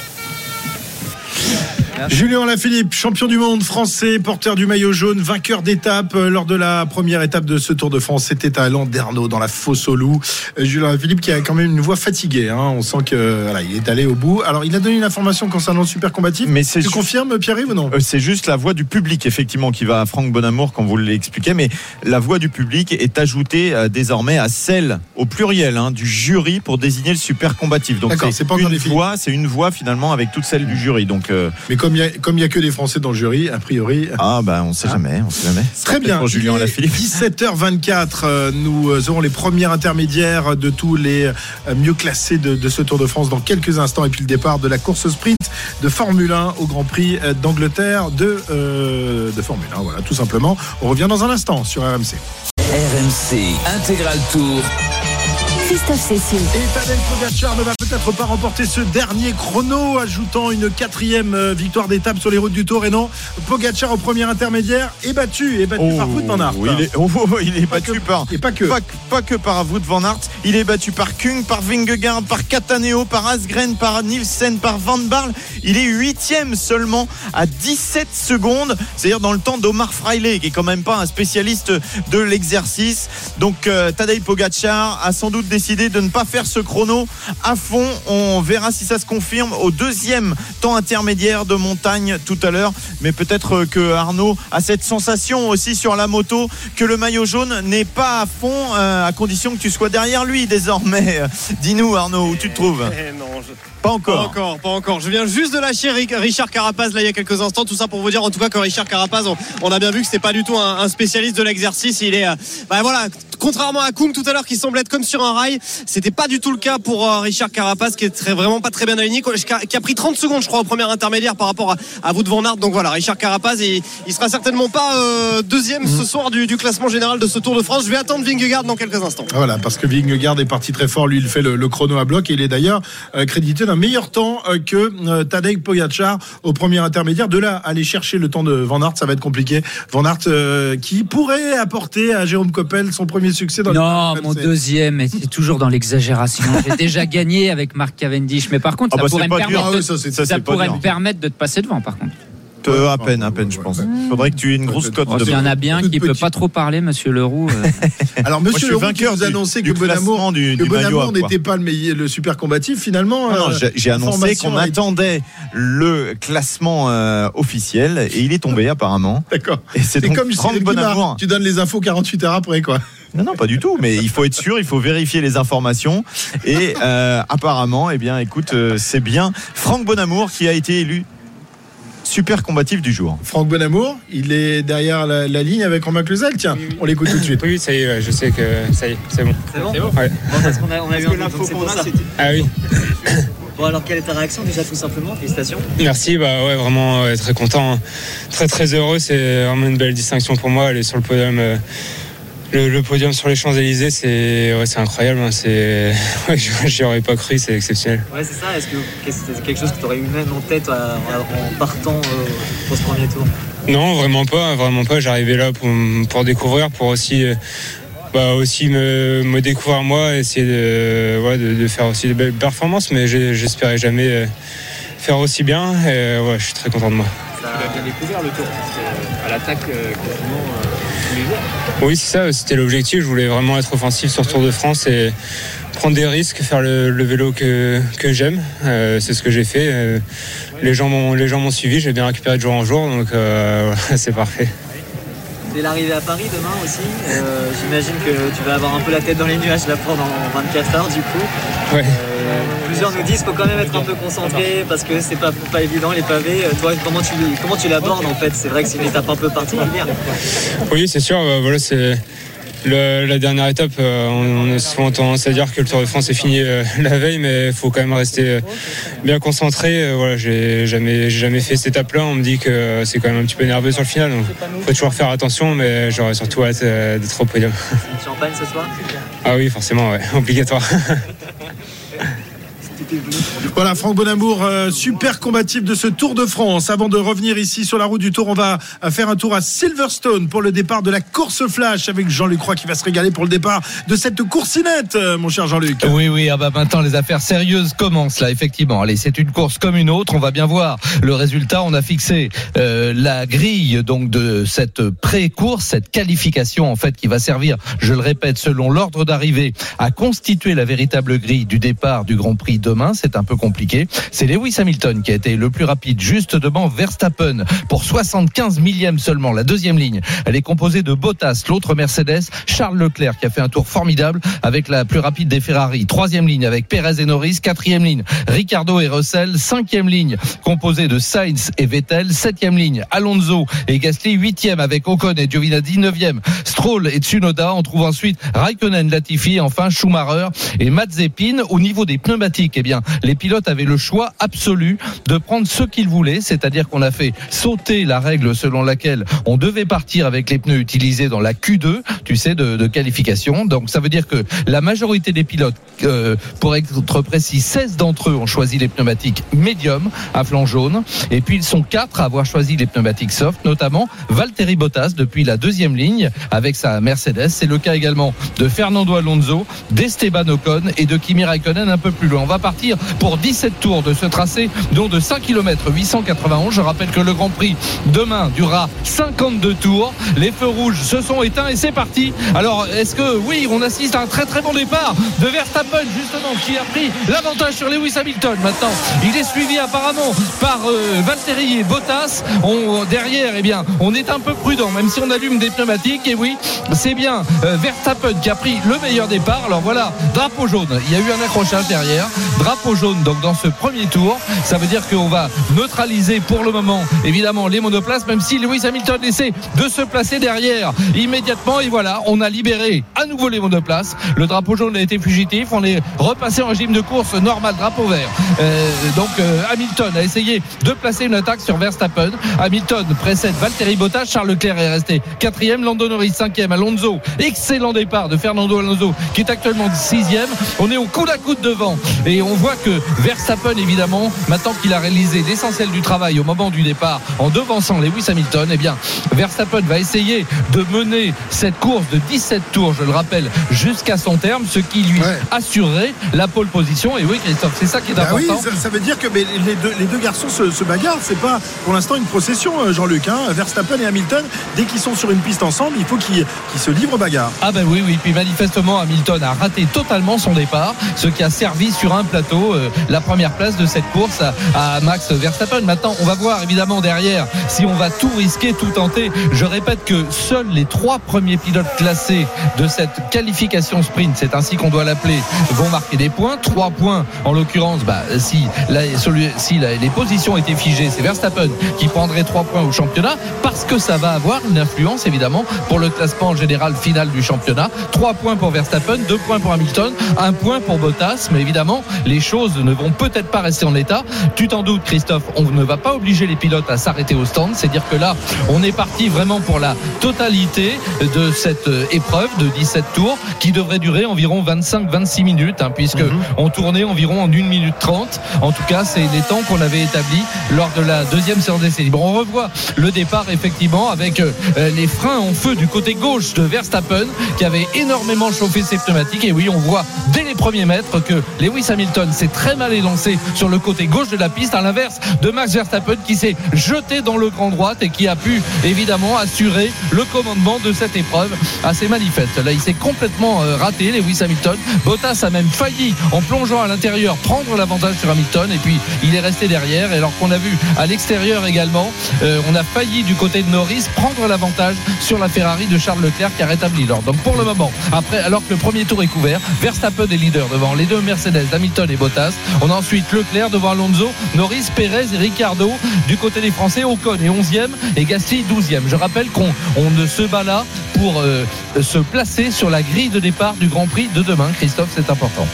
Julien Lafilippe, champion du monde français, porteur du maillot jaune, vainqueur d'étape euh, lors de la première étape de ce Tour de France. C'était à Landerneau, dans la fosse au loup. Euh, Julien Lafilippe qui a quand même une voix fatiguée. hein. On sent que voilà, il est allé au bout. Alors, il a donné une information concernant le super combatif. Mais c'est tu confirmes, Pierre-Yves, ou non Euh, C'est juste la voix du public, effectivement, qui va à Franck Bonamour, comme vous l'expliquez, mais la voix du public est ajoutée désormais à celle, au pluriel, hein, du jury pour désigner le super combatif. Donc c'est pas une voix, c'est une voix finalement avec toute celle du jury. Donc, euh, Mais comme comme il y a- comme il y a que des Français dans le jury, a priori. Ah bah on sait Ah. jamais, on sait jamais. Très bien. Pour Julien Il est Alaphilippe. 17h24, euh, nous euh, aurons les premiers intermédiaires de tous les euh, mieux classés de, de ce Tour de France dans quelques instants. Et puis le départ de la course sprint de Formule 1 au Grand Prix euh, d'Angleterre de, euh, de Formule 1. Voilà, tout simplement. On revient dans un instant sur RMC. RMC Intégral Tour. Christophe Cessieux. Et Tadej Pogacar ne va peut-être pas remporter ce dernier chrono, ajoutant une quatrième euh, victoire d'étape sur les routes du Tour. Et non, Pogacar au premier intermédiaire est battu, est battu par Wout van Aert. il est, oh, oh, il est Pas battu que- par. Et pas que. Pas, pas que par Wout van Aert, il est battu par Kung, par Vingegaard, par Cataneo, par Asgren, par Nielsen, par Van Barle. Il est huitième seulement à 17 secondes, c'est-à-dire dans le temps d'Omar Freile, qui est quand même pas un spécialiste de l'exercice. Donc euh, Tadej Pogacar a sans doute décidé de ne pas faire ce chrono à fond. On verra si ça se confirme au deuxième temps intermédiaire de montagne tout à l'heure. Mais peut-être que Arnaud a cette sensation aussi sur la moto que le maillot jaune n'est pas à fond, euh, à condition que tu sois derrière lui désormais. Dis-nous Arnaud, où tu te trouves Eh non, je- Pas Pas encore. encore, pas encore. Je viens juste de lâcher Ric- Richard Carapaz là il y a quelques instants. Tout ça pour vous dire en tout cas que Richard Carapaz, on, on a bien vu que c'était pas du tout un, un spécialiste de l'exercice. Il est, euh, bah voilà, contrairement à Kung tout à l'heure qui semblait être comme sur un rail, c'était pas du tout le cas pour euh, Richard Carapaz qui est très, vraiment pas très bien aligné, qui a, qui a pris 30 secondes je crois au premier intermédiaire par rapport à, à Wout van Aert. Donc voilà, Richard Carapaz, il, il sera certainement pas euh, deuxième ce soir du, du classement général de ce Tour de France. Je vais attendre Vingegaard dans quelques instants. Ah, Voilà, parce que Vingegaard est parti très fort. Lui, il fait le, le chrono à bloc et il est d'ailleurs euh, crédité d'un meilleur temps euh, que euh, Tadej Pogacar au premier intermédiaire. De là, aller chercher le temps de Van Aert, ça va être compliqué. Van Aert euh, qui pourrait apporter à Jérôme Coppel son premier succès dans Non, le mon deuxième, mais c'est toujours dans l'exagération. J'ai déjà gagné avec Marc Cavendish, mais par contre, Ah ça bah, pourrait, me dur. permettre, Ah de, ça, pourrait me permettre de te passer devant, par contre. Euh, à peine, à peine, je pense. Faudrait que tu aies une grosse cote Oh, S'il y en a bien qui peut petite. pas trop parler, Monsieur Leroux. euh, Alors, Monsieur Leroux vainqueur nous a du- annoncé du que Bonamour, n'était pas le, meilleur- le super combatif finalement. Non, euh, j'ai- j'ai annoncé qu'on attendait le classement euh, officiel et il est tombé apparemment. D'accord. Et c'est comme. Tu donnes les infos 48 heures après, quoi. Non, non, pas du tout. Mais il faut être sûr, il faut vérifier les informations. Et euh, apparemment, eh bien, écoute, euh, c'est bien Franck Bonamour qui a été élu super combatif du jour. Franck Bonamour, il est derrière la, la ligne avec Romain Cluzel. Tiens, on l'écoute tout de suite. Oui, ça y est, je sais que ça y est, c'est bon. C'est bon Ouais. Bon, parce qu'on a, on a eu un doute, donc c'est pour ça. Ah oui, Bon, alors quelle est ta réaction déjà tout simplement? Félicitations. merci, bah ouais, vraiment ouais, très content, très très heureux. C'est vraiment une belle distinction pour moi. Aller sur le podium, euh, le, le podium sur les Champs Élysées, c'est ouais, incroyable. hein, c'est, ouais, j'y aurais pas cru, c'est exceptionnel. Ouais, c'est ça. Est-ce que c'est quelque chose que tu aurais eu même en tête euh, en partant euh, pour ce premier tour? Non, vraiment pas, vraiment pas. J'arrivais là pour, pour découvrir, pour aussi, euh, bah, aussi me, me découvrir moi, essayer de, ouais, de, de faire aussi de belles performances, mais j'espérais jamais euh, faire aussi bien. Et, ouais, je suis très content de moi. Tu l'as bien découvert le tour, à l'attaque quasiment. Oui, c'est ça, c'était l'objectif. Je voulais vraiment être offensif sur Tour de France et prendre des risques, faire le, vélo que, j'aime. Euh, c'est ce que j'ai fait. Euh, les gens m'ont suivi, j'ai bien récupéré de jour en jour, donc euh, c'est parfait. Dès l'arrivée à Paris demain aussi, euh, j'imagine que tu vas avoir un peu la tête dans les nuages là pendant 24 heures du coup. Ouais. Euh, plusieurs nous disent qu'il faut quand même être un peu concentré parce que c'est pas, pas évident les pavés. Euh, Toi, comment tu, comment tu l'abordes en fait? C'est vrai que c'est une étape un peu particulière. Oui, c'est sûr. voilà, c'est le- la dernière étape. euh, on, on a souvent tendance à dire que le Tour de France est fini euh, la veille, mais il faut quand même rester euh, bien concentré. Voilà, j'ai jamais, jamais fait cette étape-là. On me dit que c'est quand même un petit peu nerveux sur le final, donc faut toujours faire attention. Mais j'aurais surtout hâte d'être au podium. Une champagne ce soir? Ah oui, forcément, ouais, obligatoire. Voilà, Franck Bonamour, euh, super combatif de ce Tour de France. Avant de revenir ici sur la route du Tour, on va faire un tour à Silverstone pour le départ de la course flash avec Jean-Luc Roy qui va se régaler pour le départ de cette coursinette, euh, mon cher Jean-Luc. Oui, oui, ah bah maintenant les affaires sérieuses commencent là, effectivement. Allez, c'est une course comme une autre. On va bien voir le résultat. On a fixé euh, la grille donc de cette pré-course, cette qualification en fait qui va servir, je le répète, selon l'ordre d'arrivée, à constituer la véritable grille du départ du Grand Prix demain. C'est un peu compliqué. C'est Lewis Hamilton qui a été le plus rapide, juste devant Verstappen pour 75 millièmes seulement. La deuxième ligne, elle est composée de Bottas, l'autre Mercedes, Charles Leclerc qui a fait un tour formidable avec la plus rapide des Ferrari. Troisième ligne avec Perez et Norris. Quatrième ligne, Ricardo et Russell. Cinquième ligne composée de Sainz et Vettel. Septième ligne, Alonso et Gasly. Huitième avec Ocon et Giovinazzi. Neuvième, Stroll et Tsunoda. On trouve ensuite Raikkonen, Latifi, enfin Schumacher et Mazepin. Au niveau des pneumatiques, eh les pilotes avaient le choix absolu de prendre ce qu'ils voulaient, c'est-à-dire qu'on a fait sauter la règle selon laquelle on devait partir avec les pneus utilisés dans la Q2, tu sais, de, qualification. Donc ça veut dire que la majorité des pilotes, euh, pour être précis, 16 d'entre eux ont choisi les pneumatiques médium à flanc jaune, et puis ils sont quatre à avoir choisi les pneumatiques soft, notamment Valtteri Bottas depuis la deuxième ligne avec sa Mercedes. C'est le cas également de Fernando Alonso, d'Esteban Ocon et de Kimi Raikkonen un peu plus loin. Va pour 17 tours de ce tracé, dont de 5 km 891. Je rappelle que le Grand Prix demain durera 52 tours. Les feux rouges se sont éteints et c'est parti. Alors, est-ce que oui, on assiste à un très très bon départ de Verstappen justement qui a pris l'avantage sur Lewis Hamilton. Maintenant, il est suivi apparemment par euh, Valtteri et Bottas. On, derrière, eh bien, on est un peu prudent, même si on allume des pneumatiques. Et oui, c'est bien euh, Verstappen qui a pris le meilleur départ. Alors voilà, drapeau jaune. Il y a eu un accrochage derrière. Jaune donc dans ce premier tour. Ça veut dire qu'on va neutraliser pour le moment évidemment les monoplaces, même si Lewis Hamilton essaie de se placer derrière immédiatement. Et voilà, on a libéré à nouveau les monoplaces. Le drapeau jaune a été fugitif. On est repassé en régime de course normal, drapeau vert. Euh, donc euh, Hamilton a essayé de placer une attaque sur Verstappen. Hamilton précède Valtteri Bottas. Charles Leclerc est resté quatrième. Lando Norris cinquième. Alonso, excellent départ de Fernando Alonso qui est actuellement sixième. On est au coude à coude devant et on voit que Verstappen évidemment maintenant qu'il a réalisé l'essentiel du travail au moment du départ en devançant Lewis Hamilton, eh bien Verstappen va essayer de mener cette course de 17 tours, je le rappelle, jusqu'à son terme, ce qui lui Ouais. assurerait la pole position. Et oui, Christophe, c'est ça qui est Bah oui, important. ça, ça veut dire que mais les, deux, les deux garçons se, se bagarrent. C'est pas pour l'instant une procession, euh, Jean-Luc. hein. Verstappen et Hamilton, dès qu'ils sont sur une piste ensemble, il faut qu'ils qu'ils se livrent bagarre. Ah ben oui, oui. Puis manifestement, Hamilton a raté totalement son départ, ce qui a servi sur un plateau euh, la première place de cette course à, Max Verstappen. Maintenant, on va voir évidemment derrière si on va tout risquer, tout tenter. Je répète que seuls les trois premiers pilotes classés de cette qualification sprint, c'est ainsi qu'on doit l'appeler, vont marquer des points. Trois points, en l'occurrence, bah, si, les positions étaient figées, c'est Verstappen qui prendrait trois points au championnat parce que ça va avoir une influence évidemment pour le classement général final du championnat. Trois points pour Verstappen, deux points pour Hamilton, un point pour Bottas. Mais évidemment, les choses ne vont peut-être pas rester en état. Tu t'en doutes, Christophe, on ne va pas obliger les pilotes à s'arrêter au stand. C'est-à-dire que là, on est parti vraiment pour la totalité de cette euh, épreuve de 17 tours qui devrait durer environ 25-26 minutes, hein, puisque on tournait environ en 1 minute 30. En tout cas, c'est les temps qu'on avait établis lors de la deuxième séance d'essai libre. On revoit le départ effectivement avec euh, les freins en feu du côté gauche de Verstappen qui avait énormément chauffé ses pneumatiques. Et oui, on voit dès les premiers mètres que Lewis Hamilton s'est très mal élancé sur le côté gauche de la piste, à l'inverse de Max Verstappen qui s'est jeté dans le grand droite et qui a pu évidemment assurer le commandement de cette épreuve assez manifeste. Là, il s'est complètement euh, raté, Lewis Hamilton. Bottas a même failli, en plongeant à l'intérieur, prendre l'avantage sur Hamilton et puis il est resté derrière. Alors qu'on a vu à l'extérieur également, euh, on a failli du côté de Norris prendre l'avantage sur la Ferrari de Charles Leclerc qui a rétabli l'ordre. Donc pour le moment, après, alors que le premier tour est couvert, Verstappen est leader devant les deux Mercedes, Hamilton On a ensuite Leclerc devant Alonso, Norris, Perez et Ricardo. Du côté des Français, Ocon est 11e et Gasly 12e. Je rappelle qu'on on se bat là pour euh, se placer sur la grille de départ du Grand Prix de demain. Christophe, c'est important.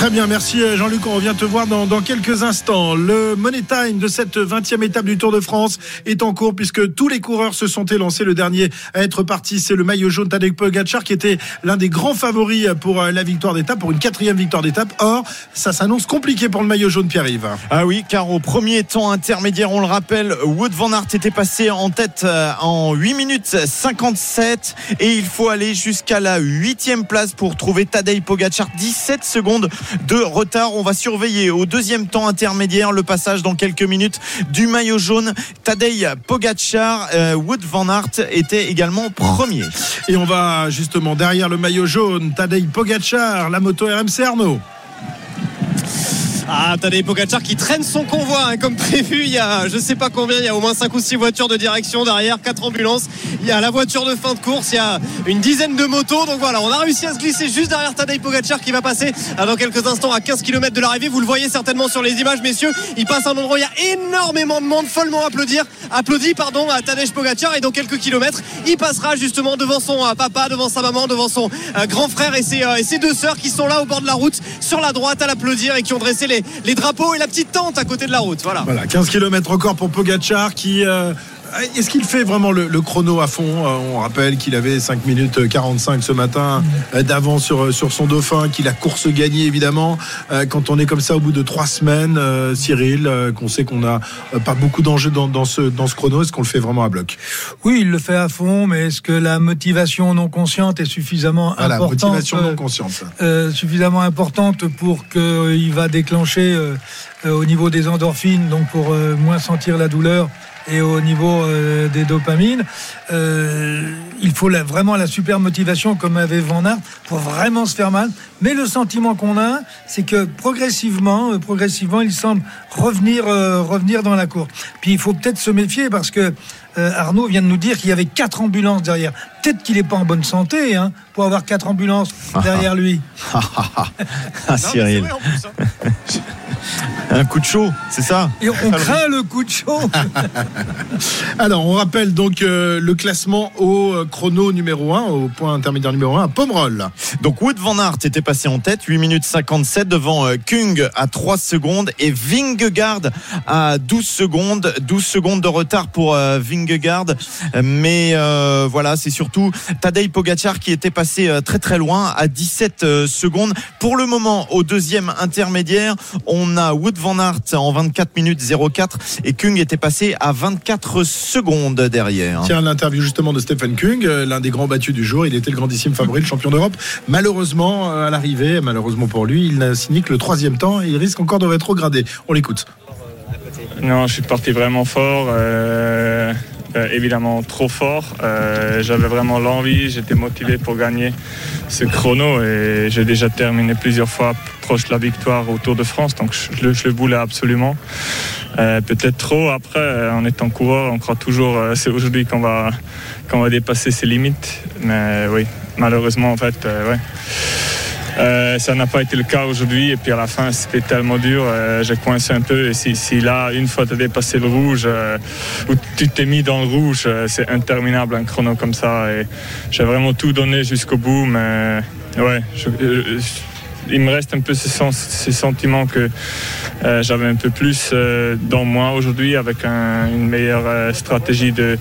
Très bien, merci euh, Jean-Luc. On revient te voir dans, dans quelques instants. Le Money Time de cette 20e étape du Tour de France est en cours puisque tous les coureurs se sont élancés. Le dernier à être parti, c'est le maillot jaune Tadej Pogacar qui était l'un des grands favoris pour euh, la victoire d'étape, pour une quatrième victoire d'étape. Or, ça s'annonce compliqué pour le maillot jaune Pierre-Yves. Ah oui, car au premier temps intermédiaire, on le rappelle, Wood Van Aert était passé en tête euh, en 8 minutes 57 et il faut aller jusqu'à la huitième place pour trouver Tadej Pogacar. 17 secondes de retard. On va surveiller au deuxième temps intermédiaire le passage dans quelques minutes du maillot jaune. Tadej Pogacar, euh, Wood Van Aert était également premier. Et on va justement derrière le maillot jaune, Tadej Pogacar, la moto RMC Arnaud. Ah, Tadej Pogacar qui traîne son convoi hein, comme prévu. Il y a je sais pas combien, il y a au moins 5 ou 6 voitures de direction derrière, 4 ambulances. Il y a la voiture de fin de course, il y a une dizaine de motos. Donc voilà, on a réussi à se glisser juste derrière Tadej Pogacar qui va passer euh, dans quelques instants à 15 km de l'arrivée. Vous le voyez certainement sur les images, messieurs. Il passe à un endroit où il y a énormément de monde, follement applaudir, applaudi pardon à Tadej Pogacar et dans quelques kilomètres, il passera justement devant son euh, papa, devant sa maman, devant son euh, grand frère et ses deux sœurs qui sont là au bord de la route, sur la droite à l'applaudir et qui ont dressé les, les drapeaux et la petite tente à côté de la route. Voilà. Voilà, 15 km encore pour Pogacar qui. euh, est-ce qu'il fait vraiment le, le chrono à fond Euh, On rappelle qu'il avait 5 minutes 45 ce matin euh, d'avance sur, sur son dauphin, qu'il a course gagnée évidemment. Euh, Quand on est comme ça au bout de 3 semaines, euh, Cyril, euh, qu'on sait qu'on n'a euh, pas beaucoup d'enjeux dans, dans, ce, dans ce chrono, est-ce qu'on le fait vraiment à bloc? Oui, il le fait à fond, mais est-ce que la motivation non consciente est suffisamment Voilà, importante motivation euh, non consciente. euh, suffisamment importante pour qu'il va déclencher euh, euh, au niveau des endorphines, donc pour euh, moins sentir la douleur et au niveau euh, des dopamines. Il faut la- vraiment la super motivation comme avait Van Aert pour vraiment se faire mal. Mais le sentiment qu'on a, c'est que progressivement, euh, progressivement, il semble revenir, euh, revenir dans la course. Puis il faut peut-être se méfier parce que euh, Arnaud vient de nous dire qu'il y avait quatre ambulances derrière. Peut-être qu'il n'est pas en bonne santé hein, pour avoir quatre ambulances derrière lui. Ah, Cyril. Un coup de chaud, c'est ça? Et on craint le coup de chaud. Alors, on rappelle donc euh, le classement au chrono numéro 1, au point intermédiaire numéro 1, à Pomerol. Donc Wood van Aert était passé en tête, 8 minutes 57 devant euh, Kung à 3 secondes et Vingegaard à 12 secondes. 12 secondes de retard pour euh, Vingegaard. Mais euh, voilà, c'est surtout Tadej Pogacar qui était passé euh, très très loin à 17 euh, secondes. Pour le moment, au deuxième intermédiaire, on a Wood van Aert en 24 minutes 04 et Kung était passé à 24 secondes derrière. Tiens, l'interview justement de Stephen Kung, l'un des grands battus du jour. Il était le grandissime favori, le champion d'Europe. Malheureusement, euh, à l'arrivée, malheureusement pour lui, il n'a signé que le troisième temps et il risque encore de rétrograder. On l'écoute. Non, je suis parti vraiment fort, euh, euh, évidemment trop fort. Euh, J'avais vraiment l'envie, j'étais motivé pour gagner ce chrono et j'ai déjà terminé plusieurs fois proche de la victoire au Tour de France, donc je, le- voulais absolument. Euh, Peut-être trop. Après, en étant coureur, on croit toujours c'est aujourd'hui qu'on va va dépasser ses limites. Mais oui, malheureusement, en fait, ouais. Euh, ça n'a pas été le cas aujourd'hui et puis à la fin c'était tellement dur, euh, j'ai coincé un peu et si, là une fois tu as dépassé le rouge euh, ou tu t'es mis dans le rouge, c'est interminable un chrono comme ça et j'ai vraiment tout donné jusqu'au bout mais ouais, il me reste un peu ce, sens, ce sentiment que euh, j'avais un peu plus euh, dans moi aujourd'hui avec un- une meilleure euh, stratégie de,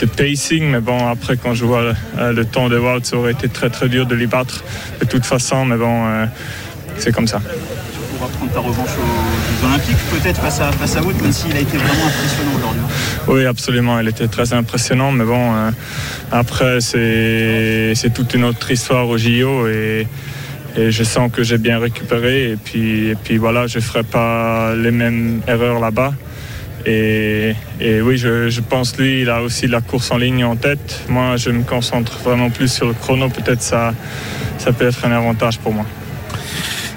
de pacing. Mais bon, après, quand je vois le temps de Wout, ça aurait été très très dur de les battre de toute façon. Mais bon, c'est comme ça. Tu pourras prendre ta revanche aux Jeux Olympiques, peut-être face à, face à Wood, même s'il a été vraiment impressionnant aujourd'hui. Oui, absolument. Il était très impressionnant. Mais bon, après, c'est c'est toute une autre histoire au JO. Et, et je sens que j'ai bien récupéré. Et puis, et puis voilà, je ne ferai pas les mêmes erreurs là-bas. Et, et oui, je, je pense lui, il a aussi la course en ligne en tête. Moi, je me concentre vraiment plus sur le chrono. Peut-être ça, ça peut être un avantage pour moi.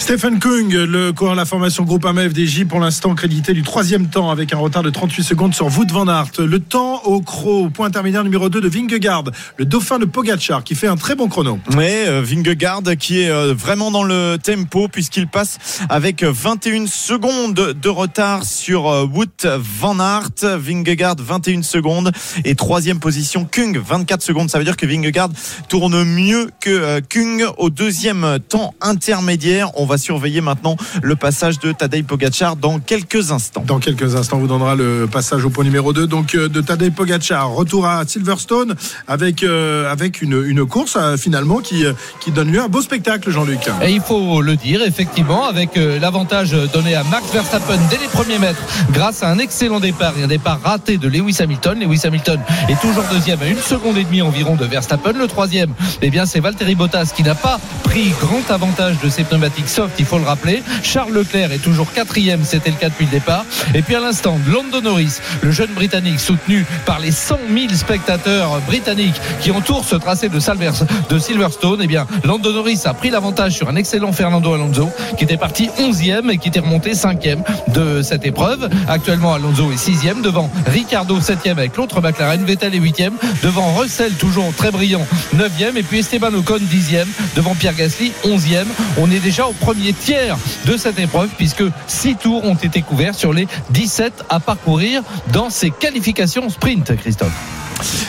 Stephen Kung, le coureur de la formation groupe AMA FDJ, pour l'instant crédité du troisième temps avec un retard de 38 secondes sur Wout van Aert. Le temps au croc, point intermédiaire numéro 2 de Vingegaard, le dauphin de Pogacar, qui fait un très bon chrono. Ouais, euh, Vingegaard qui est euh, vraiment dans le tempo puisqu'il passe avec 21 secondes de retard sur euh, Wout van Aert. Vingegaard 21 secondes et troisième position Kung 24 secondes. Ça veut dire que Vingegaard tourne mieux que Kung au deuxième temps intermédiaire. On va surveiller maintenant le passage de Tadej Pogacar dans quelques instants. Dans quelques instants, on vous donnera le passage au point numéro 2 donc euh, de Tadej Pogacar. Retour à Silverstone avec, euh, avec une, une course euh, finalement qui, qui donne lieu à un beau spectacle, Jean-Luc. Et il faut le dire, effectivement, avec euh, l'avantage donné à Max Verstappen dès les premiers mètres, grâce à un excellent départ et un départ raté de Lewis Hamilton. Lewis Hamilton est toujours deuxième à une seconde et demie environ de Verstappen. Le troisième, eh bien, c'est Valtteri Bottas qui n'a pas pris grand avantage de ses pneumatiques soft il faut le rappeler. Charles Leclerc est toujours quatrième, c'était le cas depuis le départ. Et puis à l'instant, Lando Norris, le jeune Britannique soutenu par les 100 000 spectateurs britanniques qui entourent ce tracé de Silverstone, eh bien, Lando Norris a pris l'avantage sur un excellent Fernando Alonso qui était parti 11e et qui était remonté 5e de cette épreuve. Actuellement, Alonso est 6e devant Ricardo 7e avec l'autre McLaren, Vettel est 8e devant Russell toujours très brillant 9e et puis Esteban Ocon 10e devant Pierre Gasly 11e. On est déjà au premier tiers de cette épreuve puisque 6 tours ont été couverts sur les 17 à parcourir dans ces qualifications sprint, Christophe.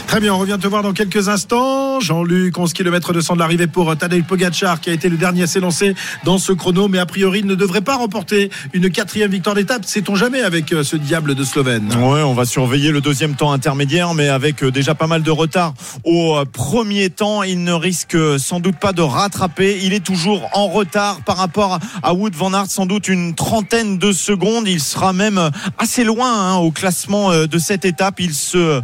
Très bien, on revient te voir dans quelques instants. Jean-Luc, 11 km 200 de l'arrivée pour euh, Tadej Pogacar, qui a été le dernier à s'élancer dans ce chrono, mais a priori il ne devrait pas remporter une quatrième victoire d'étape. Sait-on jamais avec euh, ce diable de Slovène? Ouais, on va surveiller le deuxième temps intermédiaire, mais avec euh, déjà pas mal de retard au premier temps, il ne risque sans doute pas de rattraper. Il est toujours en retard par rapport à Wood van Aert, sans doute une trentaine de secondes. Il sera même assez loin hein, au classement de cette étape. Il se,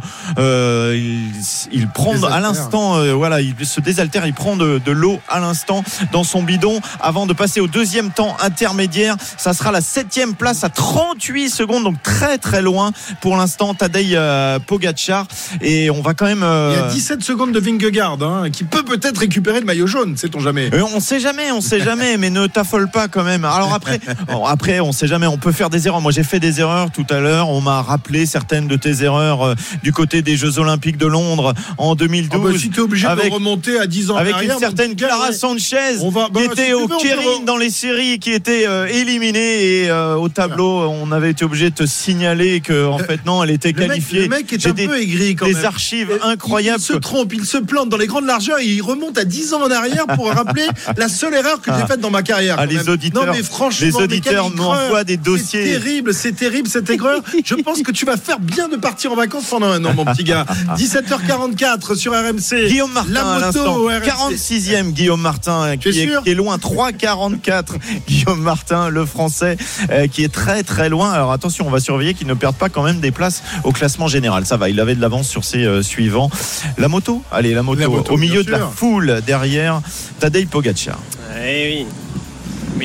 il, il prend Désaltère. à l'instant, euh, voilà, il se désaltère, il prend de, de l'eau à l'instant dans son bidon avant de passer au deuxième temps intermédiaire. Ça sera la septième place à 38 secondes, donc très très loin pour l'instant Tadej euh, Pogacar. Et on va quand même. euh, Il y a 17 secondes de Vingegaard, hein, qui peut peut-être récupérer le maillot jaune, sait-on jamais euh, on sait jamais, on sait jamais, mais ne t'affole pas quand même. Alors après, bon, après, on sait jamais, on peut faire des erreurs. Moi, j'ai fait des erreurs tout à l'heure. On m'a rappelé certaines de tes erreurs euh, du côté des Jeux Olympiques de Londres en 2012. Ah bah, si obligé avec- de remonter à 10 ans avec derrière, une certaine Clara. Sanchez On va- bah, qui était au re- dans les séries qui était euh, éliminée et euh, au tableau on avait été obligé de te signaler que en fait non elle était Le mec, qualifiée le mec est J'ai un des, peu aigri quand des même. archives Il- incroyables Il se trompe, il se plante dans les grandes largeurs et il remonte à 10 ans en arrière pour rappeler la seule erreur que j'ai faite dans ma carrière. Ah, les même. auditeurs- non, mais franchement, les auditeurs m'envoient des dossiers. C'est terrible, c'est terrible cette aigreur. Je pense que tu vas faire bien de partir en vacances pendant un an, mon petit gars. 17h44 sur RMC. Guillaume Martin la moto au RMC. 46e Guillaume Martin es qui est, qui est loin. 3,44 Guillaume Martin le français euh, qui est très très loin. Alors attention on va surveiller qu'il ne perde pas quand même des places au classement général. Ça va il avait de l'avance sur ses euh, suivants. La moto allez la moto, La moto, au milieu de la foule derrière Tadej Pogacar. Eh oui.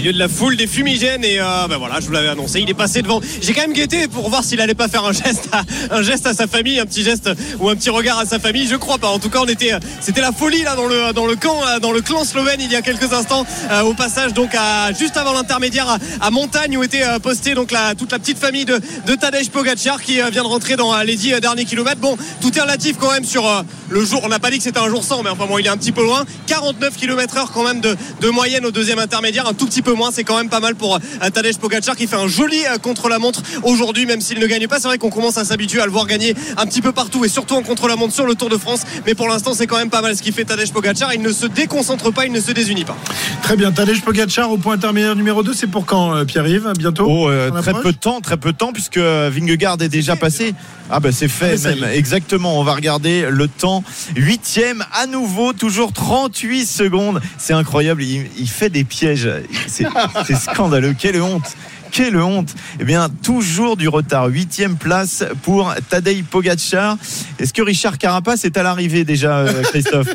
Milieu de la foule des fumigènes et euh, ben voilà, je vous l'avais annoncé, il est passé devant. J'ai quand même guetté pour voir s'il allait pas faire un geste, à, un geste à sa famille, un petit geste ou un petit regard à sa famille. Je crois pas. En tout cas, on était, c'était la folie là dans le dans le camp, dans le clan slovène il y a quelques instants. euh, au passage donc à juste avant l'intermédiaire à, Montagne où était euh, postée donc la toute la petite famille de de Tadej Pogacar qui euh, vient de rentrer dans euh, les 10 euh, derniers kilomètres. Bon, tout est relatif quand même sur euh, le jour. On n'a pas dit que c'était un jour sans, mais enfin bon, il est un petit peu loin. 49 km heure quand même de, de moyenne au deuxième intermédiaire, un tout petit peu moins. C'est quand même pas mal pour euh, Tadej Pogacar qui fait un joli euh, contre-la-montre aujourd'hui, même s'il ne gagne pas. C'est vrai qu'on commence à s'habituer à le voir gagner un petit peu partout et surtout en contre-la-montre sur le Tour de France. Mais pour l'instant, c'est quand même pas mal ce qu'il fait Tadej Pogacar. Il ne se déconcentre pas, il ne se désunit pas. Très bien, Tadej Pogacar au point intermédiaire numéro 2, c'est pour quand euh, Pierre-Yves? Bientôt? Oh, euh, très peu de temps, très peu de temps, puisque Vingegaard est déjà passé. Ah ben c'est fait Ah, même, exactement. On va regarder le temps. Huitième à nouveau, toujours 38 secondes. C'est incroyable. Il, il fait des pièges. C'est scandaleux. Quelle honte. Quelle honte Eh bien, toujours du retard. Huitième place pour Tadej Pogacar. Est-ce que Richard Carapace est à l'arrivée déjà, euh, Christophe?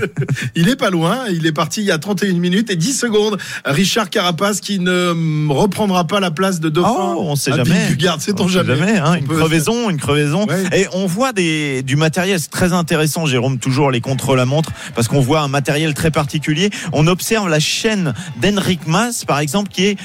Il est pas loin, il est parti il y a 31 minutes et 10 secondes. Richard Carapace qui ne reprendra pas la place de Dauphin. Oh, on sait jamais. Vingegaard, sait-on On sait jamais. hein, On une crevaison, une crevaison. Ouais. Et on voit des, du matériel, c'est très intéressant, Jérôme, toujours les contre-la-montre, parce qu'on voit un matériel très particulier. On observe la chaîne d'Henrik Mas, par exemple, qui est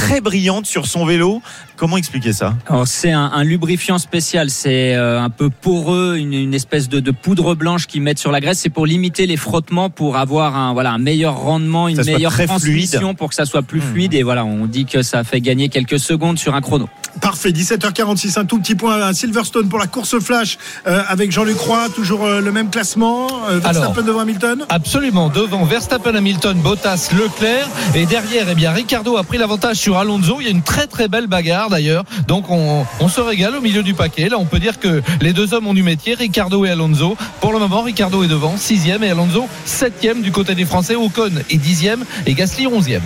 très brillante sur son vélo. Comment expliquer ça Alors c'est un, un lubrifiant spécial, c'est euh, un peu poreux, une, une espèce de, de poudre blanche qu'ils mettent sur la graisse. C'est pour limiter les frottements, pour avoir un voilà un meilleur rendement, une Ça meilleure transmission, fluide. pour que ça soit plus Mmh. fluide. Et voilà, on dit que ça fait gagner quelques secondes sur un chrono. Parfait, 17h46, un tout petit point à Silverstone pour la course flash euh, avec Jean-Luc Roy, toujours euh, le même classement. Euh, Verstappen Alors. devant Hamilton. Absolument, devant Verstappen, Hamilton, Bottas, Leclerc et derrière, eh bien, Ricardo a pris l'avantage sur Alonso. Il y a une très très belle bagarre d'ailleurs. Donc on, on se régale au milieu du paquet. Là, on peut dire que les deux hommes ont du métier, Ricardo et Alonso. Pour le moment, Ricardo est devant, sixième et Alonso septième du côté des Français. Ocon est dixième et Gasly onzième.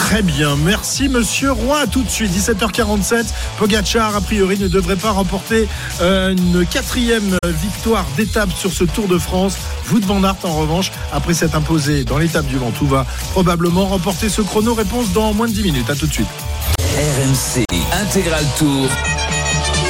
Très bien, merci Monsieur Roy. Tout de suite, 17h47. Pogacar, a priori, ne devrait pas remporter euh, une quatrième victoire d'étape sur ce Tour de France. Wout van en revanche, après s'être imposé dans l'étape du Ventoux, va probablement remporter ce chrono. Réponse dans moins de 10 minutes. À tout de suite. RMC Intégral Tour.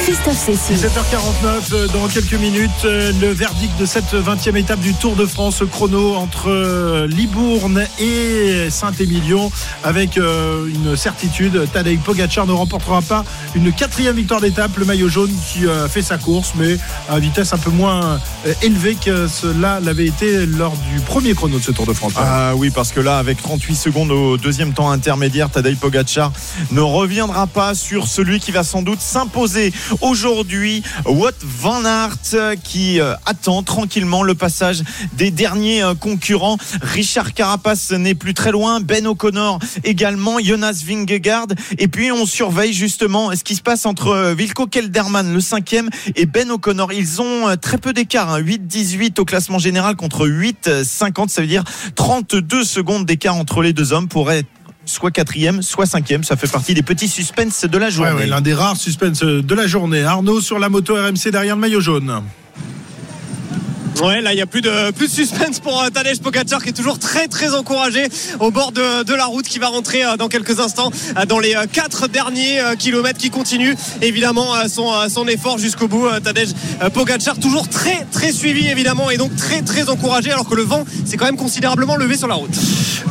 Christophe Cécile. 17h49, euh, dans quelques minutes, euh, le verdict de cette 20e étape du Tour de France chrono entre euh, Libourne et Saint-Émilion avec une certitude, Tadej Pogacar ne remportera pas une quatrième victoire d'étape, le maillot jaune qui fait sa course mais à vitesse un peu moins élevée que cela l'avait été lors du premier chrono de ce Tour de France. Ah oui, parce que là, avec 38 secondes au deuxième temps intermédiaire, Tadej Pogacar ne reviendra pas sur celui qui va sans doute s'imposer aujourd'hui. Wout van Aert euh, qui euh, attend tranquillement le passage des derniers euh, concurrents. Richard Carapace n'est plus très loin. Ben O'Connor également. Jonas Vingegaard. Et puis on surveille justement ce qui se passe entre Wilco Kelderman, le cinquième, et Ben O'Connor. Ils ont très peu d'écart. hein. 8-18 au classement général contre 8-50. Ça veut dire 32 secondes d'écart entre les deux hommes pour être soit quatrième, soit cinquième. Ça fait partie des petits suspens de la Ouais, journée. ouais, l'un des rares suspens de la journée. Arnaud sur la moto RMC derrière le maillot jaune. Ouais, là, il n'y a plus de, plus de suspense pour euh, Tadej Pogacar qui est toujours très, très encouragé au bord de, de la route qui va rentrer euh, dans quelques instants euh, dans les quatre derniers kilomètres qui continuent. Évidemment, son, son effort jusqu'au bout. Tadej Pogacar toujours très, très suivi, évidemment, et donc très, très encouragé alors que le vent s'est quand même considérablement levé sur la route.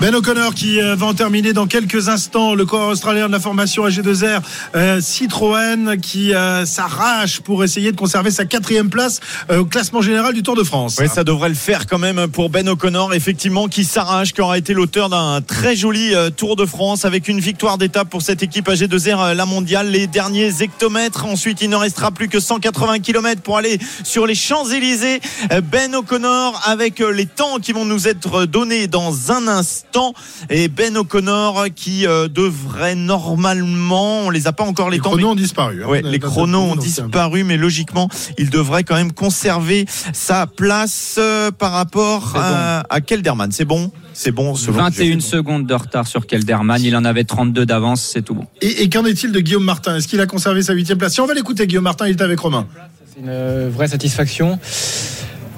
Ben O'Connor qui va en terminer dans quelques instants. Le coureur australien de la formation AG2R euh, Citroën qui s'arrache pour essayer de conserver sa quatrième place au classement général du Tour de France. Oui, ça devrait le faire quand même pour Ben O'Connor, effectivement, qui s'arrache, qui aura été l'auteur d'un très joli euh, Tour de France avec une victoire d'étape pour cette équipe AG2R, euh, la mondiale. Les derniers hectomètres. Ensuite, il ne restera plus que 180 km pour aller sur les Champs-Élysées. Euh, Ben O'Connor avec les temps qui vont nous être donnés dans un instant. Et Ben O'Connor qui devrait normalement, on les a pas encore les, Les temps, chronos mais- ont disparu. hein. Ouais, Dans les le chronos ont disparu, mais logiquement, il devrait quand même conserver sa place euh, par rapport à, à Kelderman. C'est bon? C'est bon selon 21 secondes de retard sur Kelderman. Il en avait 32 d'avance, c'est tout bon. Et, et qu'en est-il de Guillaume Martin? Est-ce qu'il a conservé sa huitième place? Si on va l'écouter, Guillaume Martin, il est avec Romain. C'est une euh, vraie satisfaction.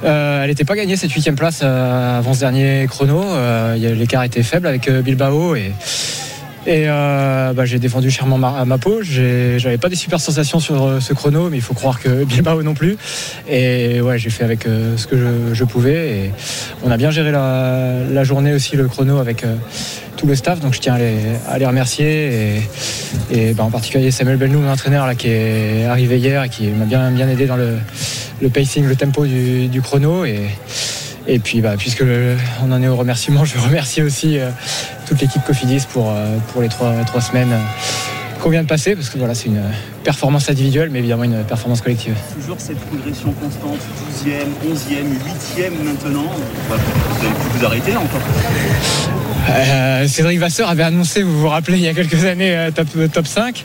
Euh, elle n'était pas gagnée cette huitième place euh, avant ce dernier chrono. Euh, il y a- L'écart était faible avec euh, Bilbao et, et euh, bah, j'ai défendu chèrement ma, ma peau. J'avais pas des super sensations sur euh, ce chrono, mais il faut croire que Bilbao non plus. Et ouais, j'ai fait avec euh, ce que je, pouvais. Et on a bien géré la, journée aussi, le chrono avec tout le staff. Donc je tiens à les, remercier. Et, bah, en particulier Samuel Belnou, mon entraîneur, là, qui est arrivé hier et qui m'a bien, aidé dans le, pacing, le tempo du, chrono. Et puis, bah, puisque le- on en est au remerciement, je remercie aussi euh, toute l'équipe Cofidis pour, euh, pour les trois, trois semaines euh, qu'on vient de passer, parce que voilà, c'est une performance individuelle, mais évidemment une performance collective. Toujours cette progression constante, 12e, 11e, 8e maintenant. Bah, vous allez plus vous arrêter là encore. Euh, Cédric Vasseur avait annoncé, vous vous rappelez, il y a quelques années, top, top 5.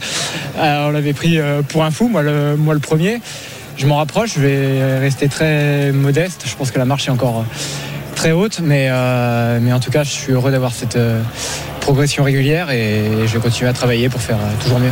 Euh, on l'avait pris pour un fou, moi le, moi le premier. Je m'en rapproche, je vais rester très modeste. Je pense que la marche est encore euh, très haute, mais, euh, mais en tout cas, je suis heureux d'avoir cette euh, progression régulière et je vais continuer à travailler pour faire euh, toujours mieux.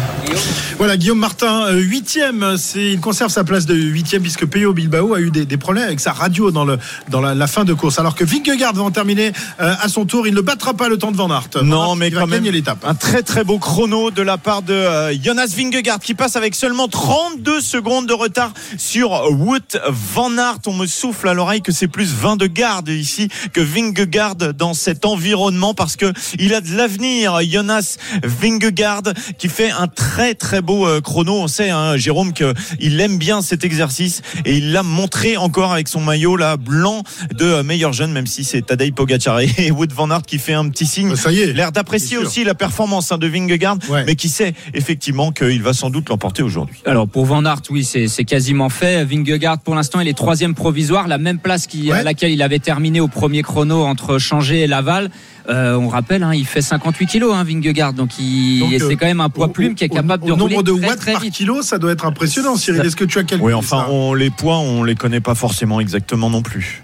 Voilà, Guillaume Martin, euh, huitième. C'est, il conserve sa place de huitième puisque Peyo Bilbao a eu des, des problèmes avec sa radio dans, le, dans la, la fin de course. Alors que Vingegaard va en terminer euh, à son tour. Il ne battra pas le temps de Van Aert. Van Non, Aert mais quand même l'étape. un très très beau chrono de la part de euh, Jonas Vingegaard qui passe avec seulement 32 secondes de retard sur Wout van Aert. On me souffle à l'oreille que c'est plus 20 de garde ici que Vingegaard dans cet environnement parce que il a de l'avenir. Jonas Vingegaard qui fait un très très beau euh, chrono. On sait, hein, Jérôme, qu'il aime bien cet exercice et il l'a montré encore avec son maillot là blanc de euh, meilleur jeune, même si c'est Tadej Pogacar et Wout van Aert qui fait un petit signe. Ça y est. L'air d'apprécier aussi la performance hein, de Vingegaard, Ouais. mais qui sait effectivement qu'il va sans doute l'emporter aujourd'hui. Alors pour Van Aert, oui, c'est c'est quasiment fait. Vingegaard, pour l'instant, il est troisième provisoire, la même place qui, Ouais. à laquelle il avait terminé au premier chrono entre Changé et Laval. Euh, on rappelle, hein, il fait 58 kilos, hein, Vingegaard, donc, il, et euh, c'est quand même un poids Au- plume qui est au- capable au de rouler nombre de très, watts très par vite. kilo, ça doit être impressionnant. Cyril, est-ce que tu as calculé Oui, enfin, ça on, les poids, on les connaît pas forcément exactement non plus.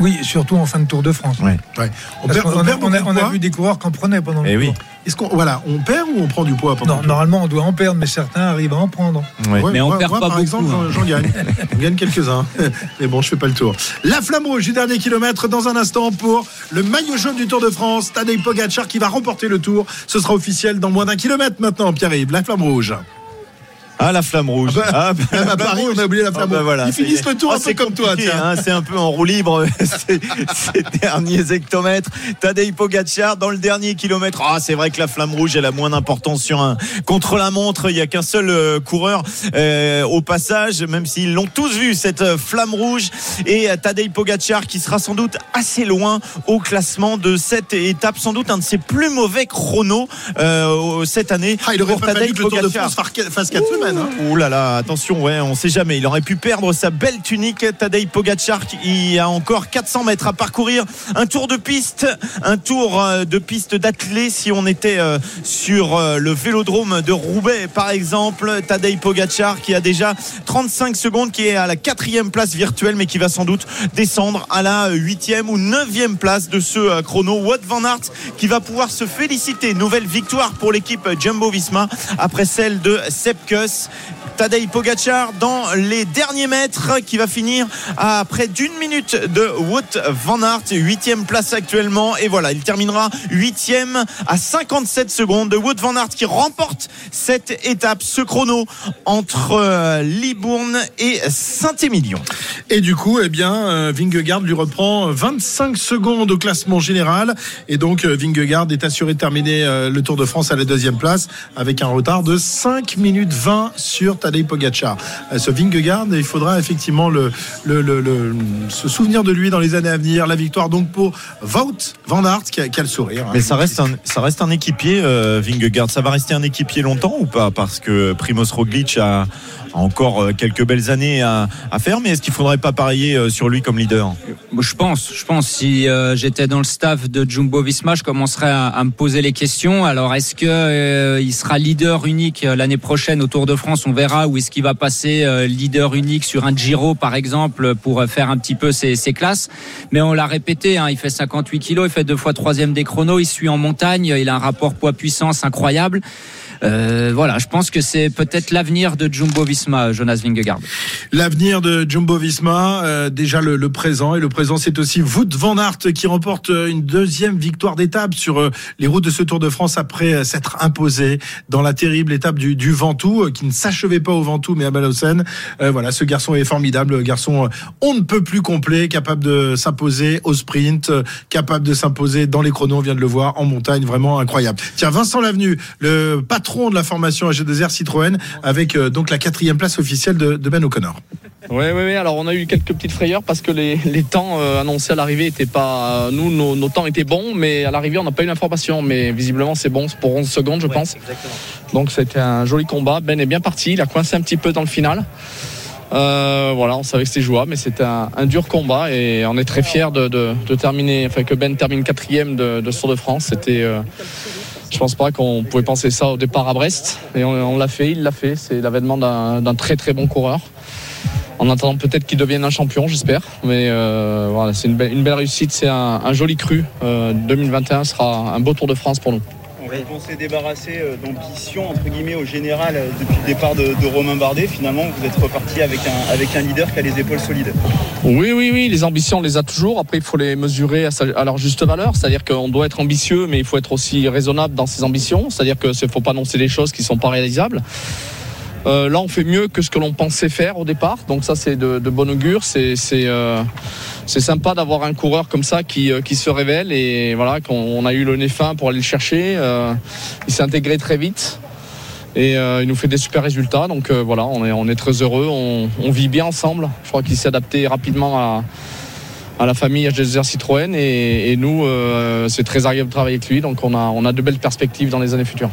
Oui, surtout en fin de Tour de France. On perd- a, perd on a- beaucoup de on a poids. vu des coureurs qui en prenaient pendant Eh le oui. tour. Est-ce qu'on voilà, on perd ou on prend du poids pendant Non, normalement, on doit en perdre, mais certains arrivent à en prendre. Ouais. Ouais, Mais on moi- perd moi, pas par beaucoup, exemple, hein. j'en- j'en gagne. On gagne quelques-uns. Mais bon, je fais pas le tour. La flamme rouge du dernier kilomètre dans un instant pour le maillot jaune du Tour de France. Tadej Pogacar qui va remporter le tour. Ce sera officiel dans moins d'un kilomètre maintenant, Pierre-Yves. La flamme rouge. Ah, la flamme rouge. Ah bah, Ah, bah, Même à la flamme Paris, rouge. on a oublié la Ah flamme bah rouge. voilà, Ils finissent le tour Oh, un peu comme toi, hein, c'est un peu en roue libre ces, derniers hectomètres. Tadej Pogacar dans le dernier kilomètre. Ah, c'est vrai que la flamme rouge elle a moins d'importance sur un contre la montre. Il y a qu'un seul euh, coureur euh, au passage, même s'ils l'ont tous vu cette euh, flamme rouge et Tadej Pogacar qui sera sans doute assez loin au classement de cette étape, sans doute un de ses plus mauvais chronos euh, cette année. Ah, il aurait pour pas Tadej le Tour de. France fasse 4 semaines. Hein. Ouh là là, attention, ouais, on sait jamais. Il aurait pu perdre sa belle tunique. Tadej Pogacar, qui a encore 400 mètres à parcourir. Un tour de piste, un tour euh, de piste d'athlée. Si on était euh, sur euh, le vélodrome de Roubaix, par exemple, Tadej Pogacar, qui a déjà 35 secondes, qui est à la quatrième place virtuelle, mais qui va sans doute descendre à la huitième ou neuvième place de ce chrono. Wout van Aert, qui va pouvoir se féliciter. Nouvelle victoire pour l'équipe Jumbo-Visma après celle de Sepkus. Tadej Pogacar dans les derniers mètres qui va finir à près d'une minute de Wout van Aert, huitième place actuellement et voilà il terminera huitième à 57 secondes de Wout van Aert qui remporte cette étape, ce chrono entre euh, Libourne et Saint-Émilion. Et du coup, eh bien, euh, Vingegaard lui reprend 25 secondes au classement général. Et donc, euh, Vingegaard est assuré de terminer le Tour de France à la deuxième place avec un retard de 5 minutes 20 sur Tadej Pogacar. Euh, ce Vingegaard, il faudra effectivement le, le, le- le- se souvenir de lui dans les années à venir. La victoire donc pour Wout van Aert qui a, qui a le sourire. hein. Mais ça reste un, ça reste un équipier, euh, Vingegaard. Ça va rester un équipier longtemps ou pas? Parce que Primoz Roglic a, encore euh, quelques belles années à, à faire. Mais est-ce qu'il faudrait pas parier euh, sur lui comme leader? Je pense, je pense. Si euh, j'étais dans le staff de Jumbo Visma, je commencerais à, à me poser les questions. Alors, est-ce que euh, il sera leader unique l'année prochaine au Tour France On verra. Ou est-ce qu'il va passer euh, leader unique sur un Giro, par exemple, pour euh, faire un petit peu ses, ses classes Mais on l'a répété. Hein, il fait 58 kilos, il fait deux fois troisième des chronos, il suit en montagne, il a un rapport poids-puissance incroyable. Euh, voilà, je pense que c'est peut-être l'avenir de Jumbo Visma, Jonas Vingegaard. L'avenir de Jumbo Visma, euh, déjà le, le présent. Et le présent, c'est aussi Wout van Aert qui remporte euh, une deuxième victoire d'étape sur euh, les routes de ce Tour de France après s'être imposé dans la terrible étape du, du Ventoux, qui ne s'achevait pas au Ventoux, mais à Balocène. Euh, voilà, ce garçon est formidable. Garçon, on ne peut plus complet, capable de s'imposer au sprint, capable de s'imposer dans les chronos, on vient de le voir, en montagne, vraiment incroyable. Tiens, Vincent Lavenu, le patron de la formation AG2R Citroën, avec euh, donc la quatrième place officielle de, de Ben O'Connor. Oui, oui, oui. Alors, on a eu quelques petites frayeurs parce que les, les temps euh, annoncés à l'arrivée n'étaient pas. Nous, nos, nos temps étaient bons, mais à l'arrivée, on n'a pas eu l'information. Mais visiblement, c'est bon. C'est pour 11 secondes, je pense. Donc, c'était un joli combat. Ben est bien parti. Il a coincé un petit peu dans le final. Euh, voilà, on savait que c'était jouable, mais c'était un, un dur combat et on est très fiers de, de- de terminer, enfin que Ben termine quatrième de, de ce Tour de France. C'était, euh, je pense pas qu'on pouvait penser ça au départ à Brest et on, l'a fait, il l'a fait. C'est l'avènement d'un très très bon coureur. En attendant peut-être qu'il devienne un champion, j'espère. Mais euh, voilà, c'est une, belle- réussite, c'est un, joli cru. Euh, 2021 sera un beau Tour de France pour nous. On s'est débarrassé euh, d'ambition entre guillemets au général euh, depuis le départ de, de Romain Bardet. Finalement, vous êtes reparti avec un, avec un leader qui a les épaules solides. Oui, oui, oui, les ambitions, on les a toujours. Après, il faut les mesurer à, sa- à leur juste valeur. C'est-à-dire qu'on doit être ambitieux, mais il faut être aussi raisonnable dans ses ambitions. C'est-à-dire qu'il ne faut pas annoncer des choses qui ne sont pas réalisables. Euh, là, on fait mieux que ce que l'on pensait faire au départ. Donc ça, c'est de, de bon augure. C'est euh, sympa d'avoir un coureur comme ça qui, euh, qui se révèle. Et voilà, qu'on on a eu le nez fin pour aller le chercher. Euh, il s'est intégré très vite. Et il nous fait des super résultats. Donc voilà, on est, on est très heureux. On, on vit bien ensemble. Je crois qu'il s'est adapté rapidement à, à la famille HDR Citroën. Et, et nous, c'est très agréable de travailler avec lui. Donc on a, on a de belles perspectives dans les années futures.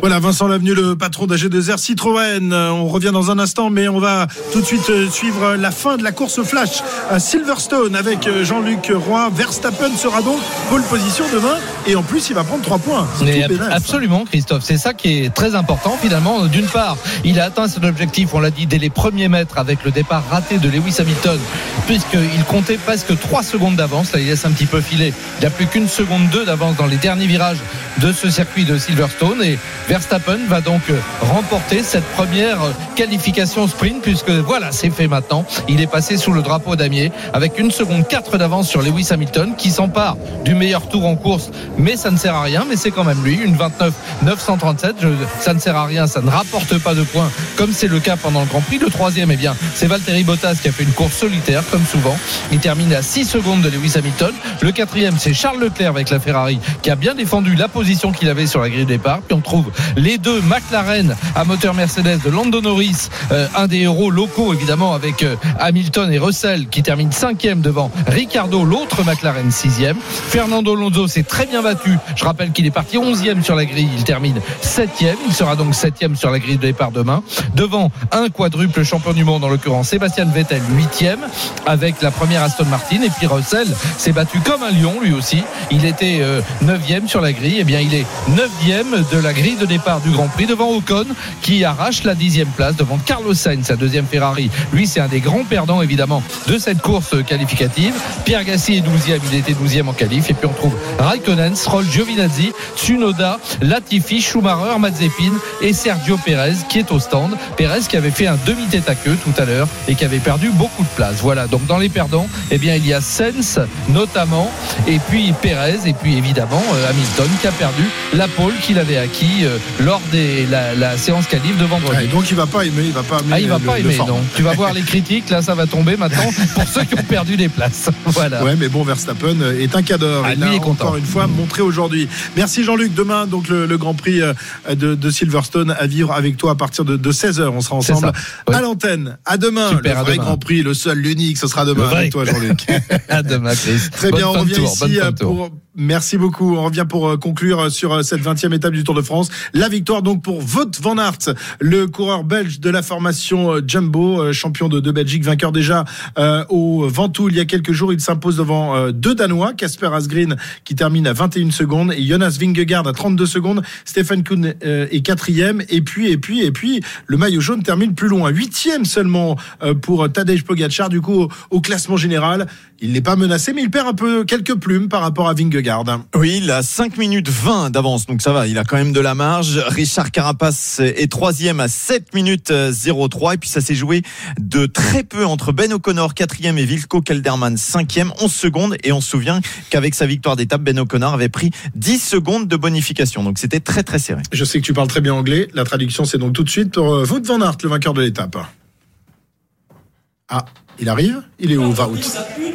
Voilà, Vincent Lavenu, le patron d'AG2R Citroën. Euh, On revient dans un instant, mais on va tout de suite euh, suivre la fin de la course flash à Silverstone avec euh, Jean-Luc Roy. Verstappen sera donc pole position demain Et en plus, il va prendre 3 points. Ab- absolument, Christophe. C'est ça qui est très important. Finalement, d'une part, il a atteint son objectif, on l'a dit, dès les premiers mètres avec le départ raté de Lewis Hamilton, puisqu'il comptait presque 3 secondes d'avance. Là, il laisse un petit peu filer. Il n'y a plus qu'une seconde 2 d'avance dans les derniers virages de ce circuit de Silverstone. Et Verstappen va donc remporter cette première qualification sprint, puisque voilà, c'est fait maintenant. Il est passé sous le drapeau damier avec une seconde 4 d'avance sur Lewis Hamilton, qui s'empare du meilleur tour en course, mais ça ne sert à rien. Mais c'est quand même lui, une 29 937. Je- ça ne sert à rien, ça ne rapporte pas de points, comme c'est le cas pendant le Grand Prix. Le troisième, eh bien, c'est Valtteri Bottas qui a fait une course solitaire, comme souvent. Il termine à 6 secondes de Lewis Hamilton. Le quatrième, c'est Charles Leclerc avec la Ferrari, qui a bien défendu la position qu'il avait sur la grille de départ. Puis on trouve les deux McLaren à moteur Mercedes de Lando Norris, euh, un des héros locaux évidemment avec euh, Hamilton et Russell qui termine cinquième devant Ricardo, l'autre McLaren sixième. Fernando Alonso s'est très bien battu. Je rappelle qu'il est parti onzième sur la grille. Il termine septième. Il sera donc septième sur la grille de départ demain. Devant un quadruple champion du monde en l'occurrence Sébastien Vettel huitième avec la première Aston Martin et puis Russell s'est battu comme un lion lui aussi. Il était euh, neuvième sur la grille. Et bien il est neuvième de la grille de départ du Grand Prix devant Ocon qui arrache la dixième place devant Carlos Sainz, sa deuxième Ferrari. Lui, c'est un des grands perdants évidemment de cette course qualificative. Pierre Gasly est douzième, il était douzième en qualif. Et puis on trouve Raikkonen, Stroll, Giovinazzi, Tsunoda, Latifi, Schumacher, Mazepin et Sergio Perez qui est au stand. Perez qui avait fait un demi-tête à queue tout à l'heure et qui avait perdu beaucoup de place. Voilà, donc dans les perdants, eh bien il y a Sainz notamment et puis Perez et puis évidemment euh, Hamilton qui a perdu la pole qu'il avait acquis euh, lors de la, la séance qualif de vendredi. Ouais, donc il va pas aimer, il va pas aimer. Ah, il va le- pas aimer, non. Tu vas voir les critiques, là, ça va tomber maintenant pour ceux qui ont perdu des places. Voilà. Ouais, mais bon, Verstappen est un cadre. Ah, il content. encore une fois montré aujourd'hui. Merci Jean-Luc. Demain, donc le, le Grand Prix euh, de, de Silverstone à vivre avec toi à partir de, 16h. On sera ensemble à l'antenne. À demain. Super, le à vrai demain. Grand Prix, le seul, l'unique, ce sera demain avec toi, Jean-Luc. À demain, Chris. Très Bonne bien, on revient tour, ici euh, pour. Merci beaucoup. On revient pour euh, conclure euh, sur euh, cette 20e étape du Tour de France. La victoire donc pour Wout van Aert, le coureur belge de la formation Jumbo, champion de, Belgique, vainqueur déjà euh, au Ventoux il y a quelques jours. Il s'impose devant deux Danois, Casper Asgreen qui termine à 21 secondes et Jonas Vingegaard à 32 secondes. Stephen Kuhn est quatrième et puis et puis et puis le maillot jaune termine plus loin, huitième seulement pour Tadej Pogacar. Du coup au, au classement général, il n'est pas menacé, mais il perd un peu quelques plumes par rapport à Vingegaard. Oui, il a 5 minutes 20 d'avance, donc ça va, il a quand même de la marge. Richard Carapace est troisième à 7 minutes euh, 03, et puis ça s'est joué de très peu entre Ben O'Connor, quatrième, et Vilko Kelderman, cinquième, 11 secondes, et on se souvient qu'avec sa victoire d'étape, Ben O'Connor avait pris 10 secondes de bonification, donc c'était très très serré. Je sais que tu parles très bien anglais. La traduction, c'est donc tout de suite pour euh, Wout van Aert, le vainqueur de l'étape. Ah, il arrive Il est où, Wout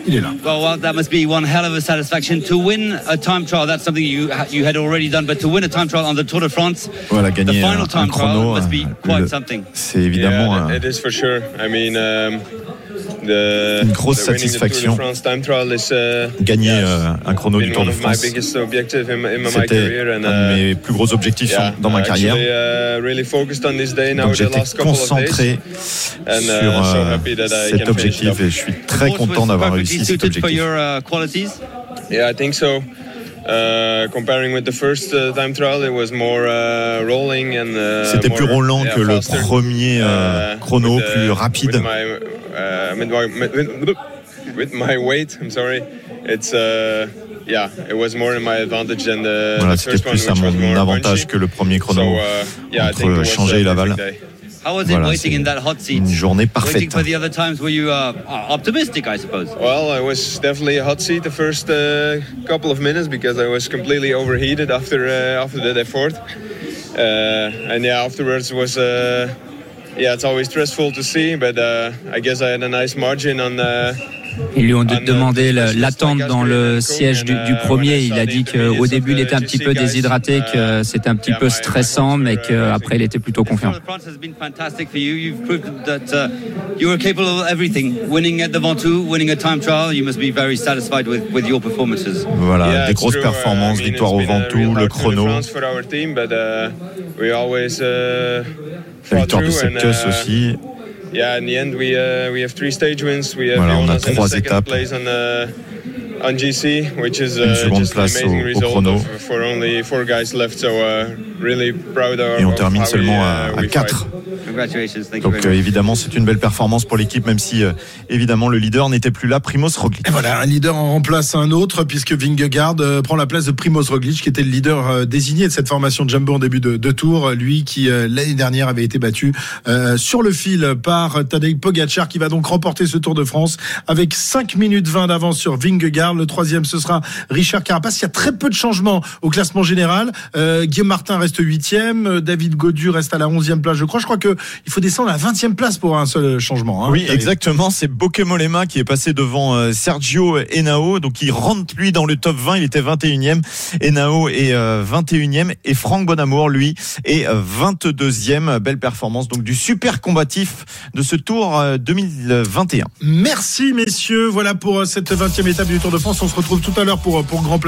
Il est là. Well, well, that must be one hell of a satisfaction to win a time trial. That's something you you had already done, but to win a time trial on the Tour de France, Voilà, the gagner un, final un time trial chrono, must be euh, quite something. c'est évidemment Yeah, un- it is for sure. I mean, um, the, Une grosse the the satisfaction. Trial uh, gagner euh, un chrono du Tour de France. biggest objective in, in my C'était un de uh, mes plus gros objectifs yeah, dans ma carrière. Actually, uh, really focused on this day now Donc the j'étais last couple of concentré days, and sur uh, so euh, happy that I cet can finish it objectif off. et je suis très content d'avoir réussi cet suited for objectif. your uh, qualities? Yeah, I think so. Uh, comparing with the first uh, time trial, it was more uh, rolling and. Uh, C'était plus roulant yeah, que le premier Uh, chrono, with, uh, plus rapide. With my, uh, with my, with- with my weight, I'm sorry. It's uh, yeah, it was more in my advantage than the, Voilà, c'était first one, plus à which was mon avantage punchy. que le premier chrono So, uh, yeah, I think it entre Changer a et Laval. Perfect day. How was it Voilà, waiting in that hot seat? Une journée Waiting for the other times were you uh, optimistic, I suppose? Well, I was definitely a hot seat the first uh, couple of minutes because I was completely overheated after uh, after that effort. Uh, and yeah, afterwards was uh, yeah, it's always stressful to see, but uh, I guess I had a nice margin on. Ils lui ont de- demandé l'attente dans le siège du, du premier. Il a dit qu'au début, il était un petit peu déshydraté, que c'était un petit peu stressant, mais qu'après, il était plutôt confiant. Uh, you were capable of everything. Winning at the Ventoux, winning a time trial, you must be very satisfied with, with your performances. Voilà, des grosses performances, Uh, mean, victoire au Ventoux, le chrono, uh, la victoire de Sepkus aussi. Yeah, in the end, we uh, we have three stage wins. We have Voilà, on a the trois second étapes. place on uh, on GC, which is uh, just an amazing result of, for only four guys left. So uh, really proud of. Et on of termine seulement uh, à, à we 4. fight. Congratulations. Thank you Donc very euh, much. évidemment, c'est une belle performance pour l'équipe, même si euh, évidemment le leader n'était plus là, Primoz Roglic. Et voilà, un leader en remplace un autre, puisque Vingegaard euh, prend la place de Primoz Roglic, qui était le leader euh, désigné de cette formation de Jumbo en début de, de tour. Lui qui, euh, l'année dernière, avait été battu euh, sur le fil par Tadej Pogacar, qui va donc remporter ce Tour de France avec 5 minutes 20 d'avance sur Vingegaard. Le troisième, ce sera Richard Carapace. Il y a très peu de changements au classement général. Euh, Guillaume Martin reste huitième, euh, David Godu reste à la onzième place, je crois. Je crois que il faut descendre à la vingtième place pour un seul changement. hein. Oui, exactement. C'est Bokemolema qui est passé devant euh, Sergio Henao. Donc, il rentre, lui, dans le top 20. Il était 21e. Henao est euh, 21e. Et Franck Bonamour, lui, est euh, 22e. Belle performance. Donc, du super combatif de ce tour euh, 2021. Merci messieurs. Voilà pour euh, cette 20e étape du Tour de France. On se retrouve tout à l'heure pour, pour Grand Plateau.